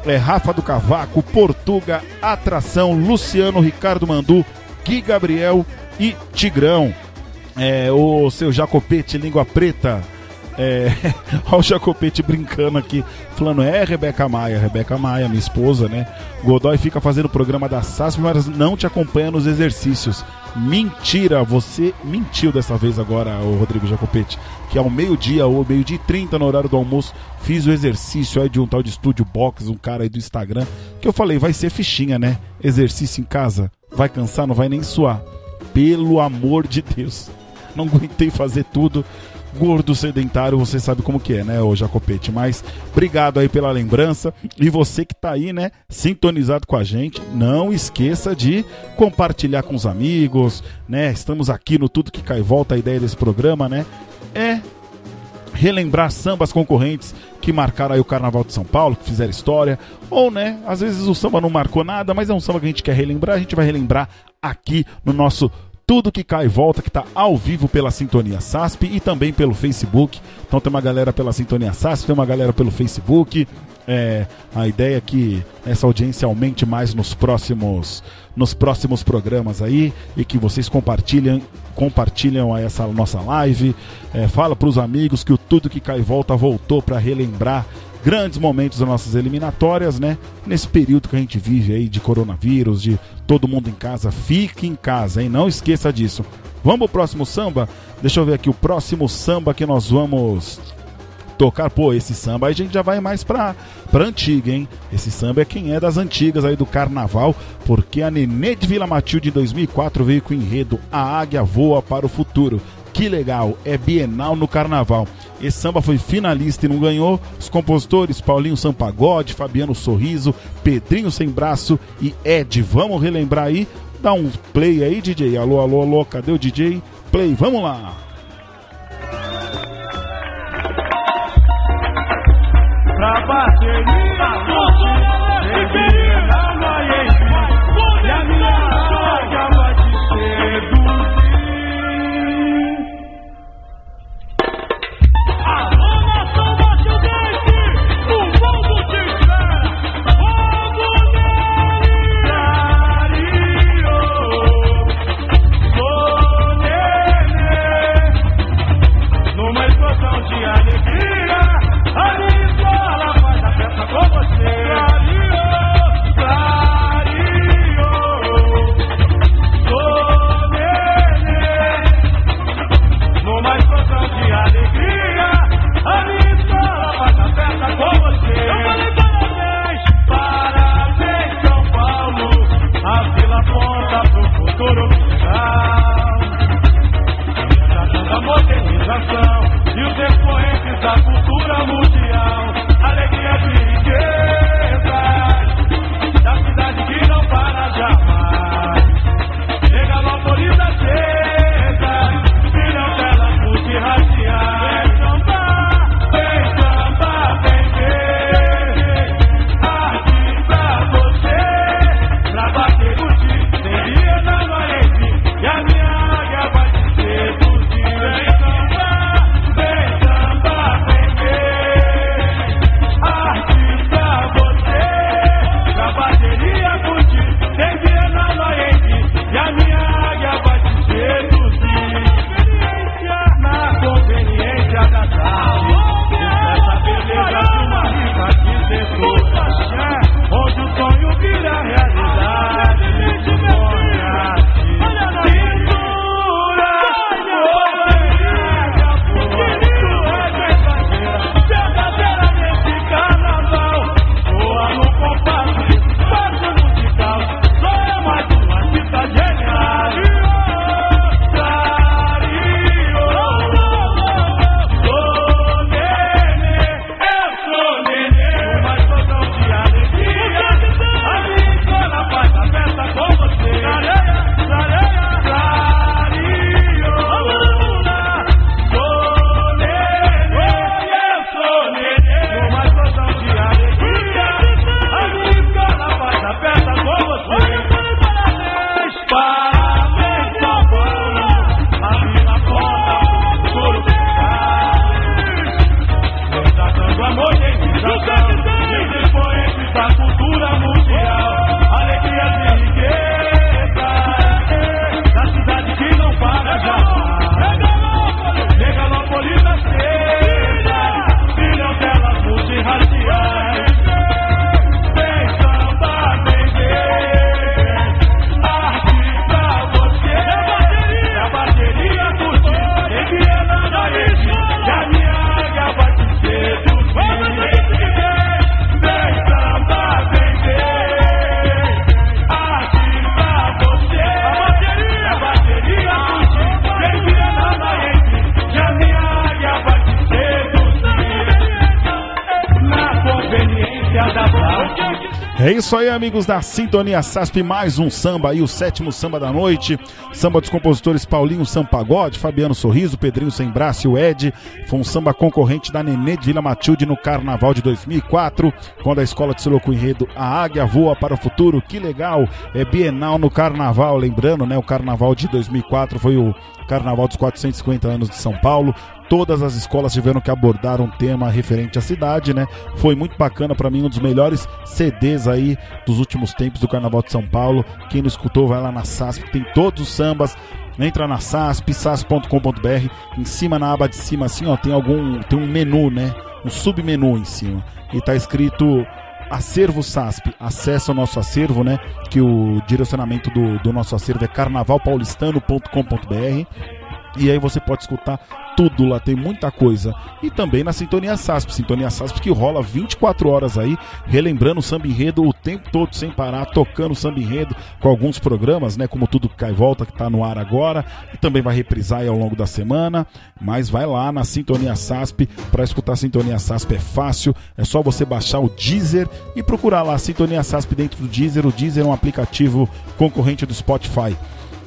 Speaker 2: é, Rafa do Cavaco, Portuga, Atração, Luciano, Ricardo Mandu, Gui Gabriel e Tigrão. É, o seu Jacopete, língua preta. É, olha o Jacopete brincando aqui, falando, é Rebeca Maia, Rebeca Maia, minha esposa, né? Godoy fica fazendo o programa da SASP, mas não te acompanha nos exercícios. Mentira, você mentiu dessa vez agora, o Rodrigo Jacopete. Que ao meio-dia ou meio-dia e 30 no horário do almoço, fiz o exercício aí de um tal de Estúdio Box, um cara aí do Instagram, que eu falei, vai ser fichinha, né? Exercício em casa, vai cansar, não vai nem suar. Pelo amor de Deus. Não aguentei fazer tudo gordo sedentário, você sabe como que é, né, ô Jacopete? Mas obrigado aí pela lembrança. E você que tá aí, né, sintonizado com a gente, não esqueça de compartilhar com os amigos, né? Estamos aqui no Tudo que Cai Volta, a ideia desse programa, né? É relembrar sambas concorrentes que marcaram aí o Carnaval de São Paulo, que fizeram história, ou né, às vezes o samba não marcou nada, mas é um samba que a gente quer relembrar, a gente vai relembrar aqui no nosso tudo que cai volta, que está ao vivo pela Sintonia SASP e também pelo Facebook. Então tem uma galera pela Sintonia SASP, tem uma galera pelo Facebook. É, a ideia é que essa audiência aumente mais nos próximos nos próximos programas aí e que vocês compartilhem compartilham essa nossa live. É, fala para os amigos que o Tudo que Cai Volta voltou para relembrar grandes momentos das nossas eliminatórias, né? Nesse período que a gente vive aí de coronavírus, de todo mundo em casa, fique em casa, hein? Não esqueça disso. Vamos pro próximo samba? Deixa eu ver aqui o próximo samba que nós vamos tocar. Pô, esse samba aí a gente já vai mais pra, pra antiga, hein? Esse samba é quem é das antigas aí do carnaval, porque a Nenê de Vila Matilde em 2004 veio com o enredo A Águia Voa para o Futuro. Que legal, é Bienal no Carnaval. Esse samba foi finalista e não ganhou. Os compositores Paulinho Sampagode, Fabiano Sorriso, Pedrinho Sem Braço e Ed. Vamos relembrar aí? Dá um play aí, DJ. Alô, alô, alô, cadê o DJ? Play, vamos lá.
Speaker 9: Pra parceria,
Speaker 2: isso aí, amigos da Sintonia SASP, mais um samba aí, o sétimo samba da noite. Samba dos compositores Paulinho Sampagode, Fabiano Sorriso, Pedrinho Sem Braço e o Ed. Foi um samba concorrente da Nenê de Vila Matilde no Carnaval de 2004, quando a escola de com enredo A Águia Voa para o Futuro. Que legal! É Bienal no Carnaval, lembrando, né? O Carnaval de 2004 foi o Carnaval dos 450 anos de São Paulo. Todas as escolas tiveram que abordar um tema referente à cidade, né? Foi muito bacana para mim, um dos melhores CDs aí dos últimos tempos do Carnaval de São Paulo. Quem não escutou, vai lá na SASP, tem todos os sambas. Entra na SASP, sas.com.br. Em cima, na aba de cima, assim, ó, tem algum. Tem um menu, né? Um submenu em cima. E tá escrito Acervo SASP, acessa o nosso acervo, né? Que o direcionamento do, do nosso acervo é carnavalpaulistano.com.br. E aí você pode escutar tudo lá, tem muita coisa. E também na Sintonia SASP, Sintonia SASP que rola 24 horas aí, relembrando o samba enredo o tempo todo sem parar, tocando o samba enredo com alguns programas, né, como Tudo Cai Volta, que tá no ar agora, e também vai reprisar aí ao longo da semana, mas vai lá na Sintonia SASP, para escutar a Sintonia SASP é fácil, é só você baixar o Deezer e procurar lá a Sintonia SASP dentro do Deezer, o Deezer é um aplicativo concorrente do Spotify.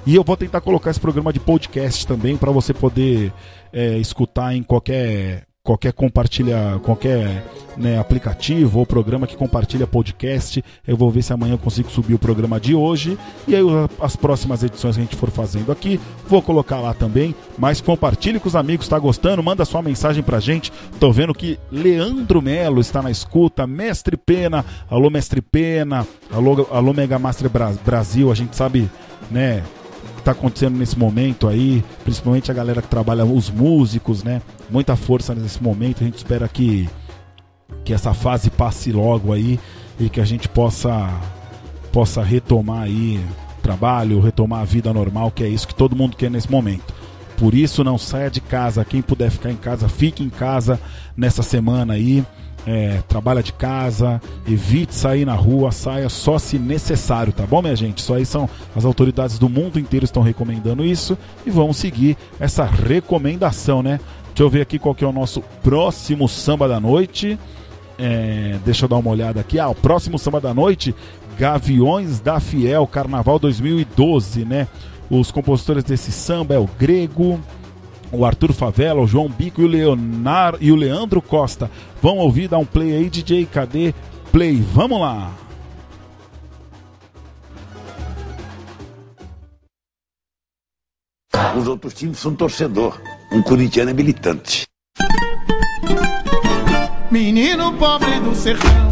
Speaker 2: E eu vou tentar colocar esse programa de podcast também para você poder é, escutar em qualquer qualquer compartilha qualquer né, aplicativo ou programa que compartilha podcast. Eu vou ver se amanhã eu consigo subir o programa de hoje e aí as próximas edições que a gente for fazendo aqui, vou colocar lá também. Mas compartilhe com os amigos, está gostando? Manda sua mensagem pra gente. Tô vendo que Leandro Melo está na escuta, Mestre Pena, alô Mestre Pena, alô, alô Mega Master Brasil, a gente sabe, né? Está acontecendo nesse momento aí, principalmente a galera que trabalha, os músicos, né? Muita força nesse momento. A gente espera que, que essa fase passe logo aí e que a gente possa, possa retomar aí trabalho, retomar a vida normal, que é isso que todo mundo quer nesse momento. Por isso, não saia de casa. Quem puder ficar em casa, fique em casa nessa semana aí é, trabalha de casa, evite sair na rua, saia só se necessário, tá bom, minha gente? Isso aí são as autoridades do mundo inteiro estão recomendando isso e vamos seguir essa recomendação, né? Deixa eu ver aqui qual que é o nosso próximo samba da noite. É, deixa eu dar uma olhada aqui. Ah, o próximo samba da noite, Gaviões da Fiel, Carnaval 2012, né? Os compositores desse samba é o Grego, o Arthur Favela, o João Bico e o, Leonardo, e o Leandro Costa. Vão ouvir, dar um play aí, DJ. Cadê? Play, vamos lá!
Speaker 10: Os outros times são torcedor. Um corintiano é militante.
Speaker 5: Menino pobre do sertão,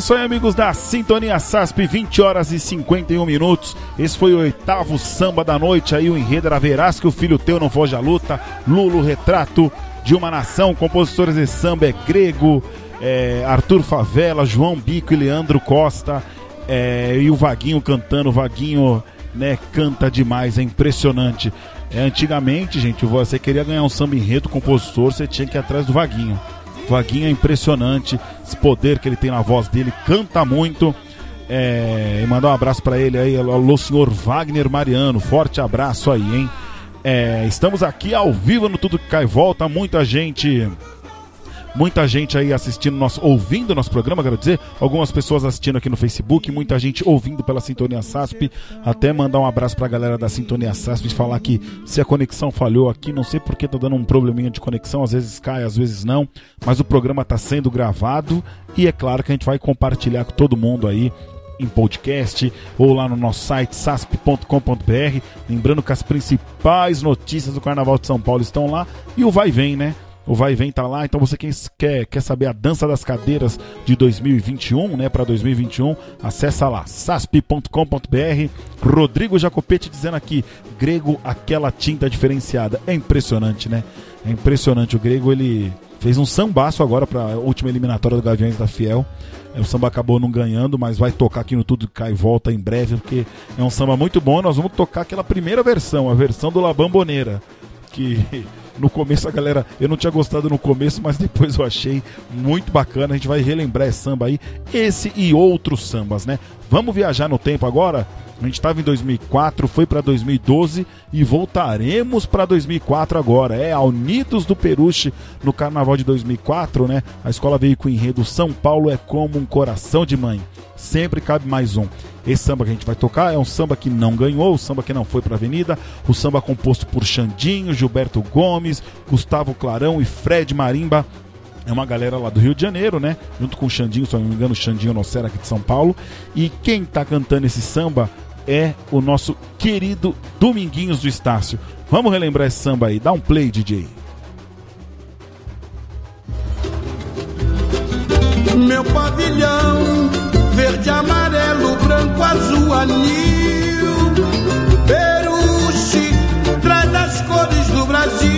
Speaker 2: isso aí, amigos da Sintonia SASP, 20 horas e 51 minutos. Esse foi o oitavo samba da noite. Aí o enredo era Verás que o filho teu não foge à luta. Lulo, retrato de uma nação. Compositores de samba é Grego, é, Arthur Favela, João Bico e Leandro Costa. É, e o Vaguinho cantando. O Vaguinho né, canta demais, é impressionante. É, antigamente, gente, você queria ganhar um samba enredo compositor, você tinha que ir atrás do Vaguinho. Vaguinho é impressionante, esse poder que ele tem na voz dele, canta muito. É, e mandar um abraço para ele aí, alô senhor Wagner Mariano, forte abraço aí, hein? É, estamos aqui ao vivo no Tudo Que Cai Volta, muita gente muita gente aí assistindo nosso, ouvindo nosso programa, quero dizer, algumas pessoas assistindo aqui no Facebook, muita gente ouvindo pela Sintonia SASP, até mandar um abraço pra galera da Sintonia SASP e falar que se a conexão falhou aqui, não sei porque tá dando um probleminha de conexão, às vezes cai, às vezes não, mas o programa tá sendo gravado e é claro que a gente vai compartilhar com todo mundo aí em podcast ou lá no nosso site sasp.com.br. Lembrando que as principais notícias do Carnaval de São Paulo estão lá e o vai vem, né? O vai e vem tá lá, então você quem quer, quer saber a dança das cadeiras de 2021, né, para 2021, acessa lá sasp.com.br. Rodrigo Jacopete dizendo aqui, grego aquela tinta diferenciada. É impressionante, né? É impressionante o grego, ele fez um sambaço agora para a última eliminatória do Gaviões da Fiel. O samba acabou não ganhando, mas vai tocar aqui no Tudo Cai e Volta em breve, porque é um samba muito bom. Nós vamos tocar aquela primeira versão, a versão do La Bamboneira, que no começo a galera, eu não tinha gostado no começo, mas depois eu achei muito bacana. A gente vai relembrar esse samba aí, esse e outros sambas, né? Vamos viajar no tempo agora? A gente estava em 2004, foi para 2012 e voltaremos para 2004 agora. É a Unidos do Peruche no Carnaval de 2004, né? A escola veio com o enredo São Paulo é como um coração de mãe. Sempre cabe mais um. Esse samba que a gente vai tocar é um samba que não ganhou, o samba que não foi para a Avenida, o samba composto por Xandinho, Gilberto Gomes, Gustavo Clarão e Fred Marimba. É uma galera lá do Rio de Janeiro, né? Junto com o Xandinho, se não me engano, o Xandinho Nocera aqui de São Paulo. E quem tá cantando esse samba é o nosso querido Dominguinhos do Estácio. Vamos relembrar esse samba aí. Dá um play, DJ.
Speaker 11: Meu pavilhão, verde, amarelo, branco, azul, anil. Peruche, traz as cores do Brasil.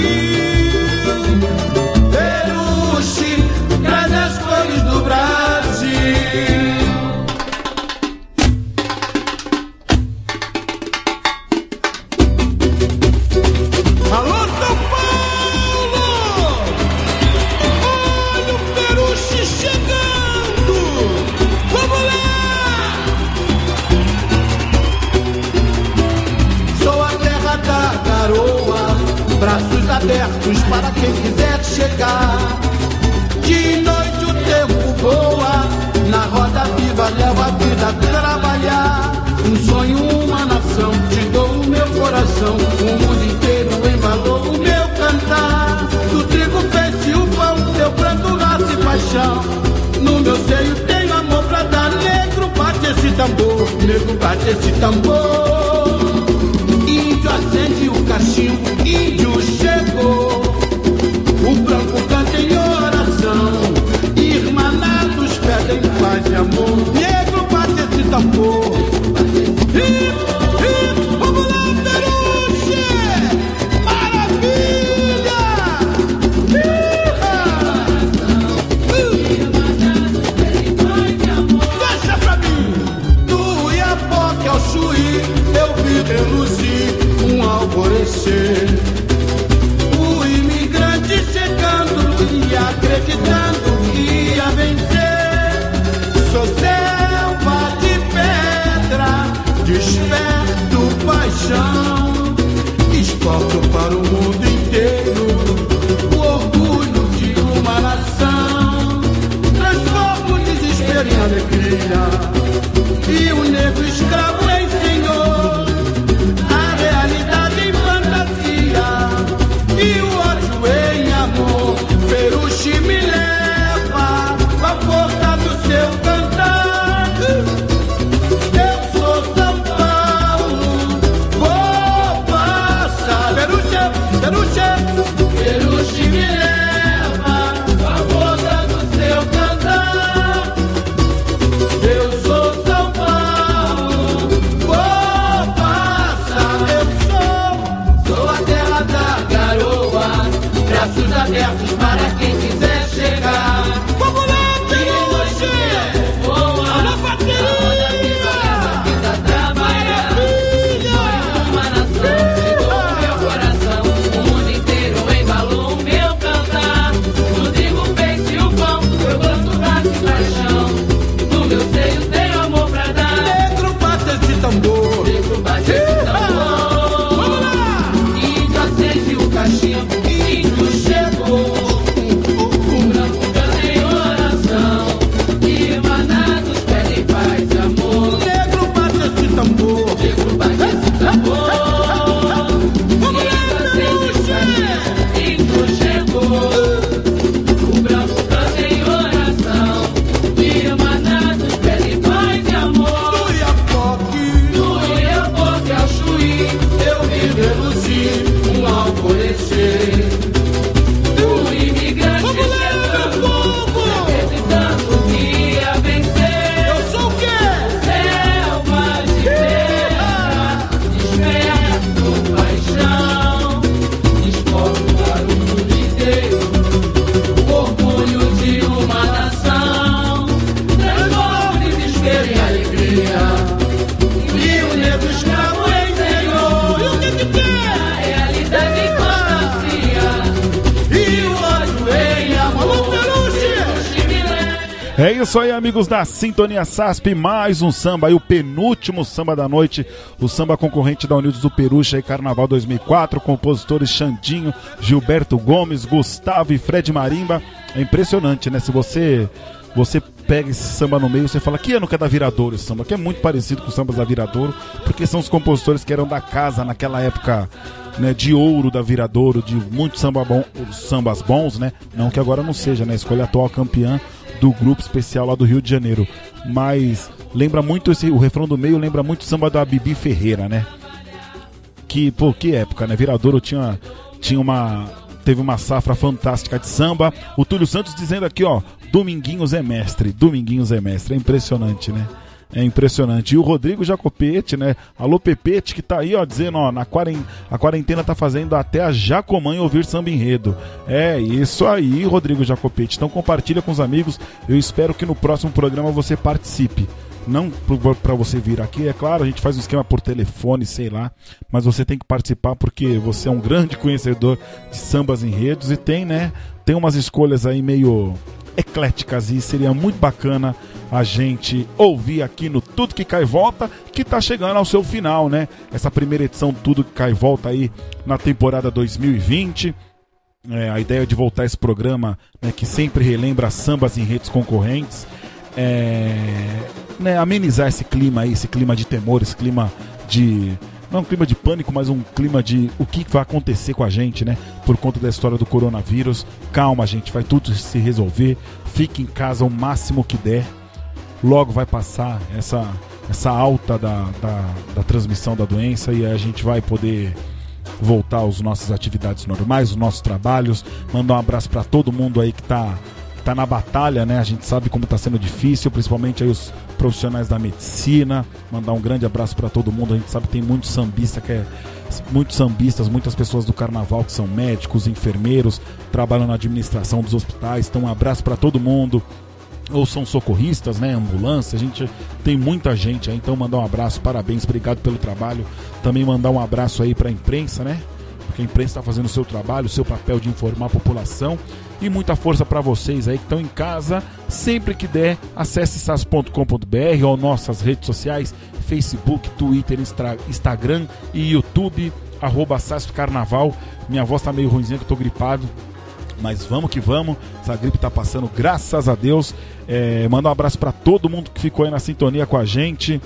Speaker 11: Abertos para quem quiser chegar. De noite o tempo voa, na roda viva leva a vida a trabalhar. Um sonho, uma nação, te dou o meu coração, o mundo inteiro embalou o meu cantar. Do trigo fez o pão, teu pranto, raça e paixão. No meu seio tenho amor pra dar, negro bate esse tambor, negro bate esse tambor.
Speaker 2: John. Isso aí, amigos da Sintonia SASP. Mais um samba aí, o penúltimo samba da noite. O samba concorrente da Unidos do Peruche aí, Carnaval 2004. Compositores Xandinho, Gilberto Gomes, Gustavo e Fred Marimba. É impressionante, né? Se você você pega esse samba no meio, você fala que ano que é da Viradouro esse samba, que é muito parecido com os sambas da Viradouro, porque são os compositores que eram da casa naquela época né, de ouro da Viradouro, de muitos samba bom, sambas bons, né? Não que agora não seja, né? Escolha atual campeã do grupo especial lá do Rio de Janeiro. Mas lembra muito esse, o refrão do meio lembra muito o samba da Bibi Ferreira, né? Que, pô, que época, né? Viradouro tinha tinha uma teve uma safra fantástica de samba. O Túlio Santos dizendo aqui, ó, Dominguinhos é mestre, Dominguinhos é mestre. É impressionante, né? É impressionante. E o Rodrigo Jacopete, né? Alô Pepete, que tá aí, ó, dizendo, ó, na quarentena, a quarentena tá fazendo até a Jacomã ouvir samba enredo. É isso aí, Rodrigo Jacopete. Então compartilha com os amigos. Eu espero que no próximo programa você participe. Não para você vir aqui, é claro, a gente faz um esquema por telefone, sei lá, mas você tem que participar porque você é um grande conhecedor de sambas enredos e tem, né? Tem umas escolhas aí meio ecléticas e seria muito bacana a gente ouvir aqui no Tudo Que Cai Volta, que tá chegando ao seu final, né? Essa primeira edição do Tudo Que Cai Volta aí na temporada 2020. É, a ideia de voltar esse programa, né, que sempre relembra sambas em redes concorrentes, é, né, amenizar esse clima aí, esse clima de temor, esse clima de não um clima de pânico, mas um clima de o que vai acontecer com a gente, né? Por conta da história do coronavírus. Calma, gente, vai tudo se resolver. Fique em casa o máximo que der. Logo vai passar essa, essa alta da, da, da transmissão da doença e a gente vai poder voltar às nossas atividades normais, os nossos trabalhos. Mandar um abraço para todo mundo aí que tá, que tá na batalha, né? A gente sabe como tá sendo difícil, principalmente aí os profissionais da medicina. Mandar um grande abraço para todo mundo. A gente sabe que tem muito sambista que é muitos sambistas, muitas pessoas do carnaval que são médicos, enfermeiros, trabalham na administração dos hospitais. Então, um abraço para todo mundo. Ou são socorristas, né? Ambulância, a gente tem muita gente aí, então mandar um abraço, parabéns, obrigado pelo trabalho. Também mandar um abraço aí para a imprensa, né? Porque a imprensa está fazendo o seu trabalho, o seu papel de informar a população. E muita força para vocês aí que estão em casa. Sempre que der, acesse sas.com.br ou nossas redes sociais, Facebook, Twitter, Instagram e YouTube, arroba Carnaval. Minha voz tá meio ruimzinha que eu tô gripado. Mas vamos que vamos, essa gripe tá passando, graças a Deus. É, manda um abraço para todo mundo que ficou aí na sintonia com a gente.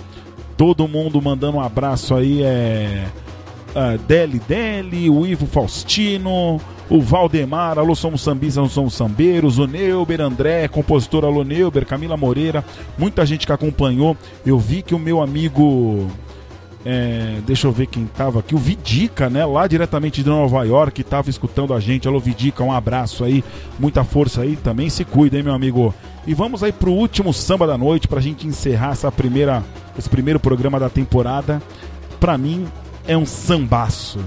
Speaker 2: Todo mundo mandando um abraço aí, é. Uh, Deli Deli, o Ivo Faustino, o Valdemar, alô somos sambistas, não somos sambeiros, o Neuber, André, compositor alô Neuber, Camila Moreira, muita gente que acompanhou. Eu vi que o meu amigo é, deixa eu ver quem tava aqui. O Vidica, né? Lá diretamente de Nova York, tava escutando a gente. Alô, Vidica, um abraço aí. Muita força aí. Também se cuida, hein, meu amigo? E vamos aí pro último samba da noite pra gente encerrar essa primeira, esse primeiro programa da temporada. Pra mim, é um sambaço.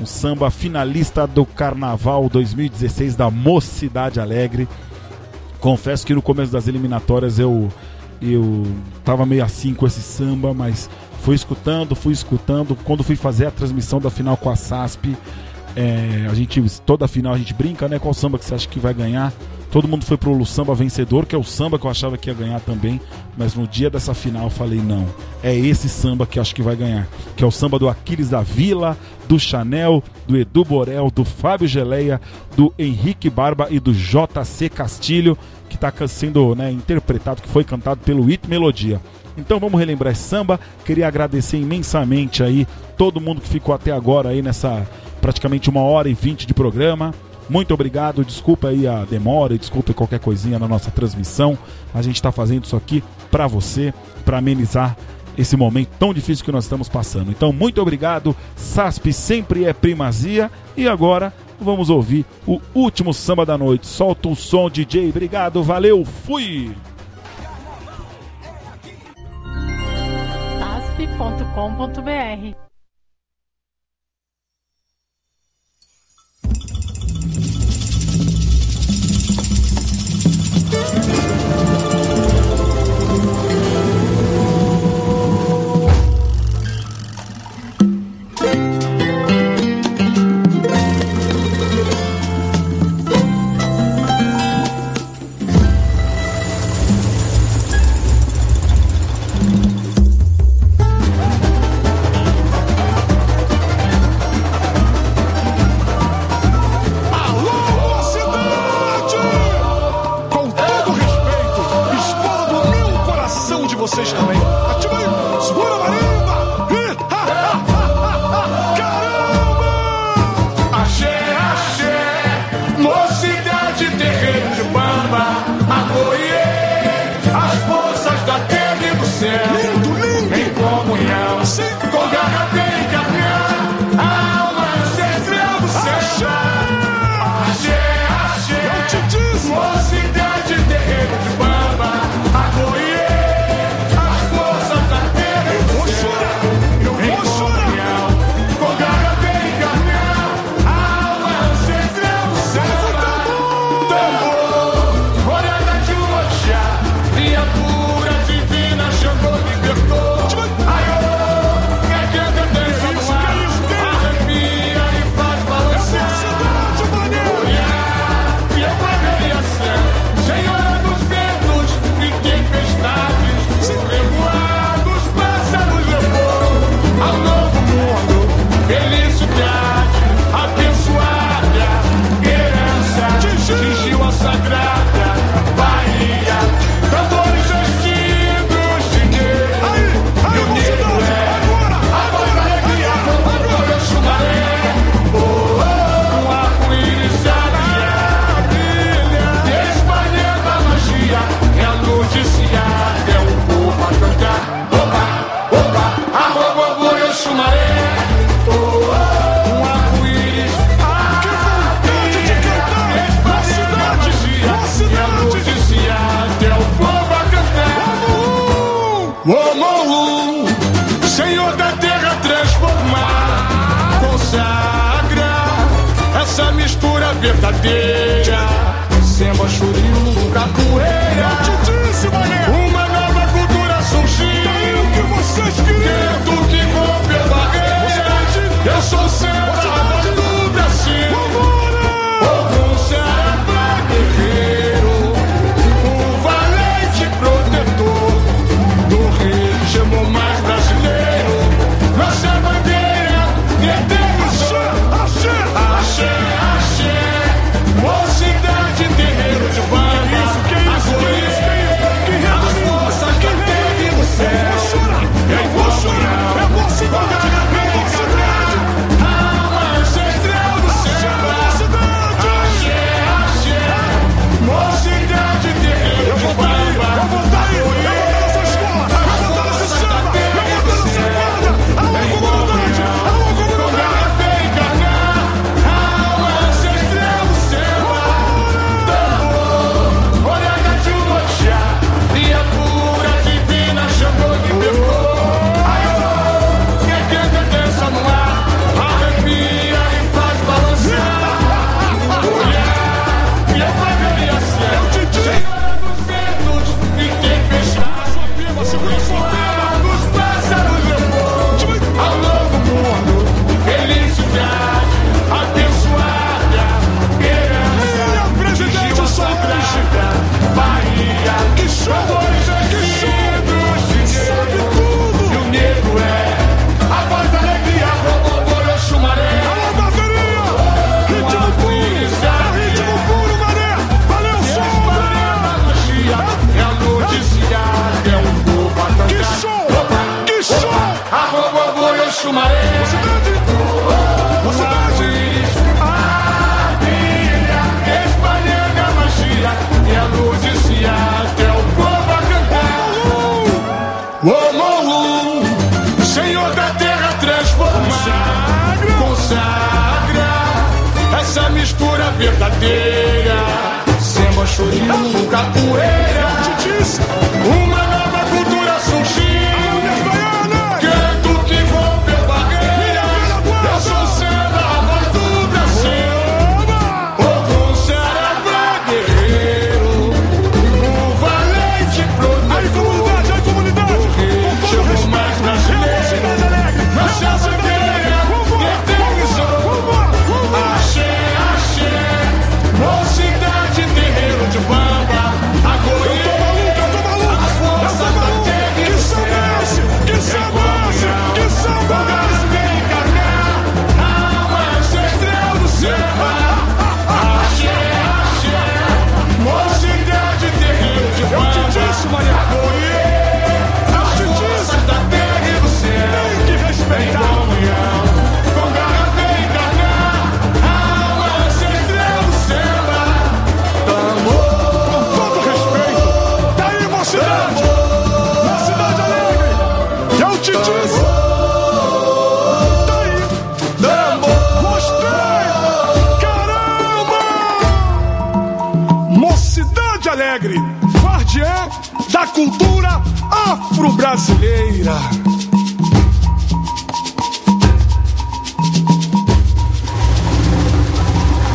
Speaker 2: um samba finalista do Carnaval 2016 da Mocidade Alegre. Confesso que no começo das eliminatórias eu eu tava meio assim com esse samba, mas fui escutando, fui escutando. Quando fui fazer a transmissão da final com a SASP, é, a gente toda a final a gente brinca, né? Qual samba que você acha que vai ganhar? Todo mundo foi pro samba vencedor, que é o samba que eu achava que ia ganhar também, mas no dia dessa final eu falei não, é esse samba que eu acho que vai ganhar, que é o samba do Aquiles da Vila, do Chanel, do Edu Borel, do Fábio Geleia, do Henrique Barba e do JC Castilho, que está sendo né, interpretado, que foi cantado pelo It Melodia. Então vamos relembrar esse samba. Queria agradecer imensamente aí todo mundo que ficou até agora aí nessa praticamente uma hora e vinte de programa. Muito obrigado, desculpa aí a demora, desculpa qualquer coisinha na nossa transmissão. A gente está fazendo isso aqui para você, para amenizar esse momento tão difícil que nós estamos passando. Então, muito obrigado. SASP sempre é primazia. E agora vamos ouvir o último samba da noite. Solta o som, DJ. Obrigado, valeu, fui!
Speaker 7: asp.com.br
Speaker 12: Alô, coração de vocês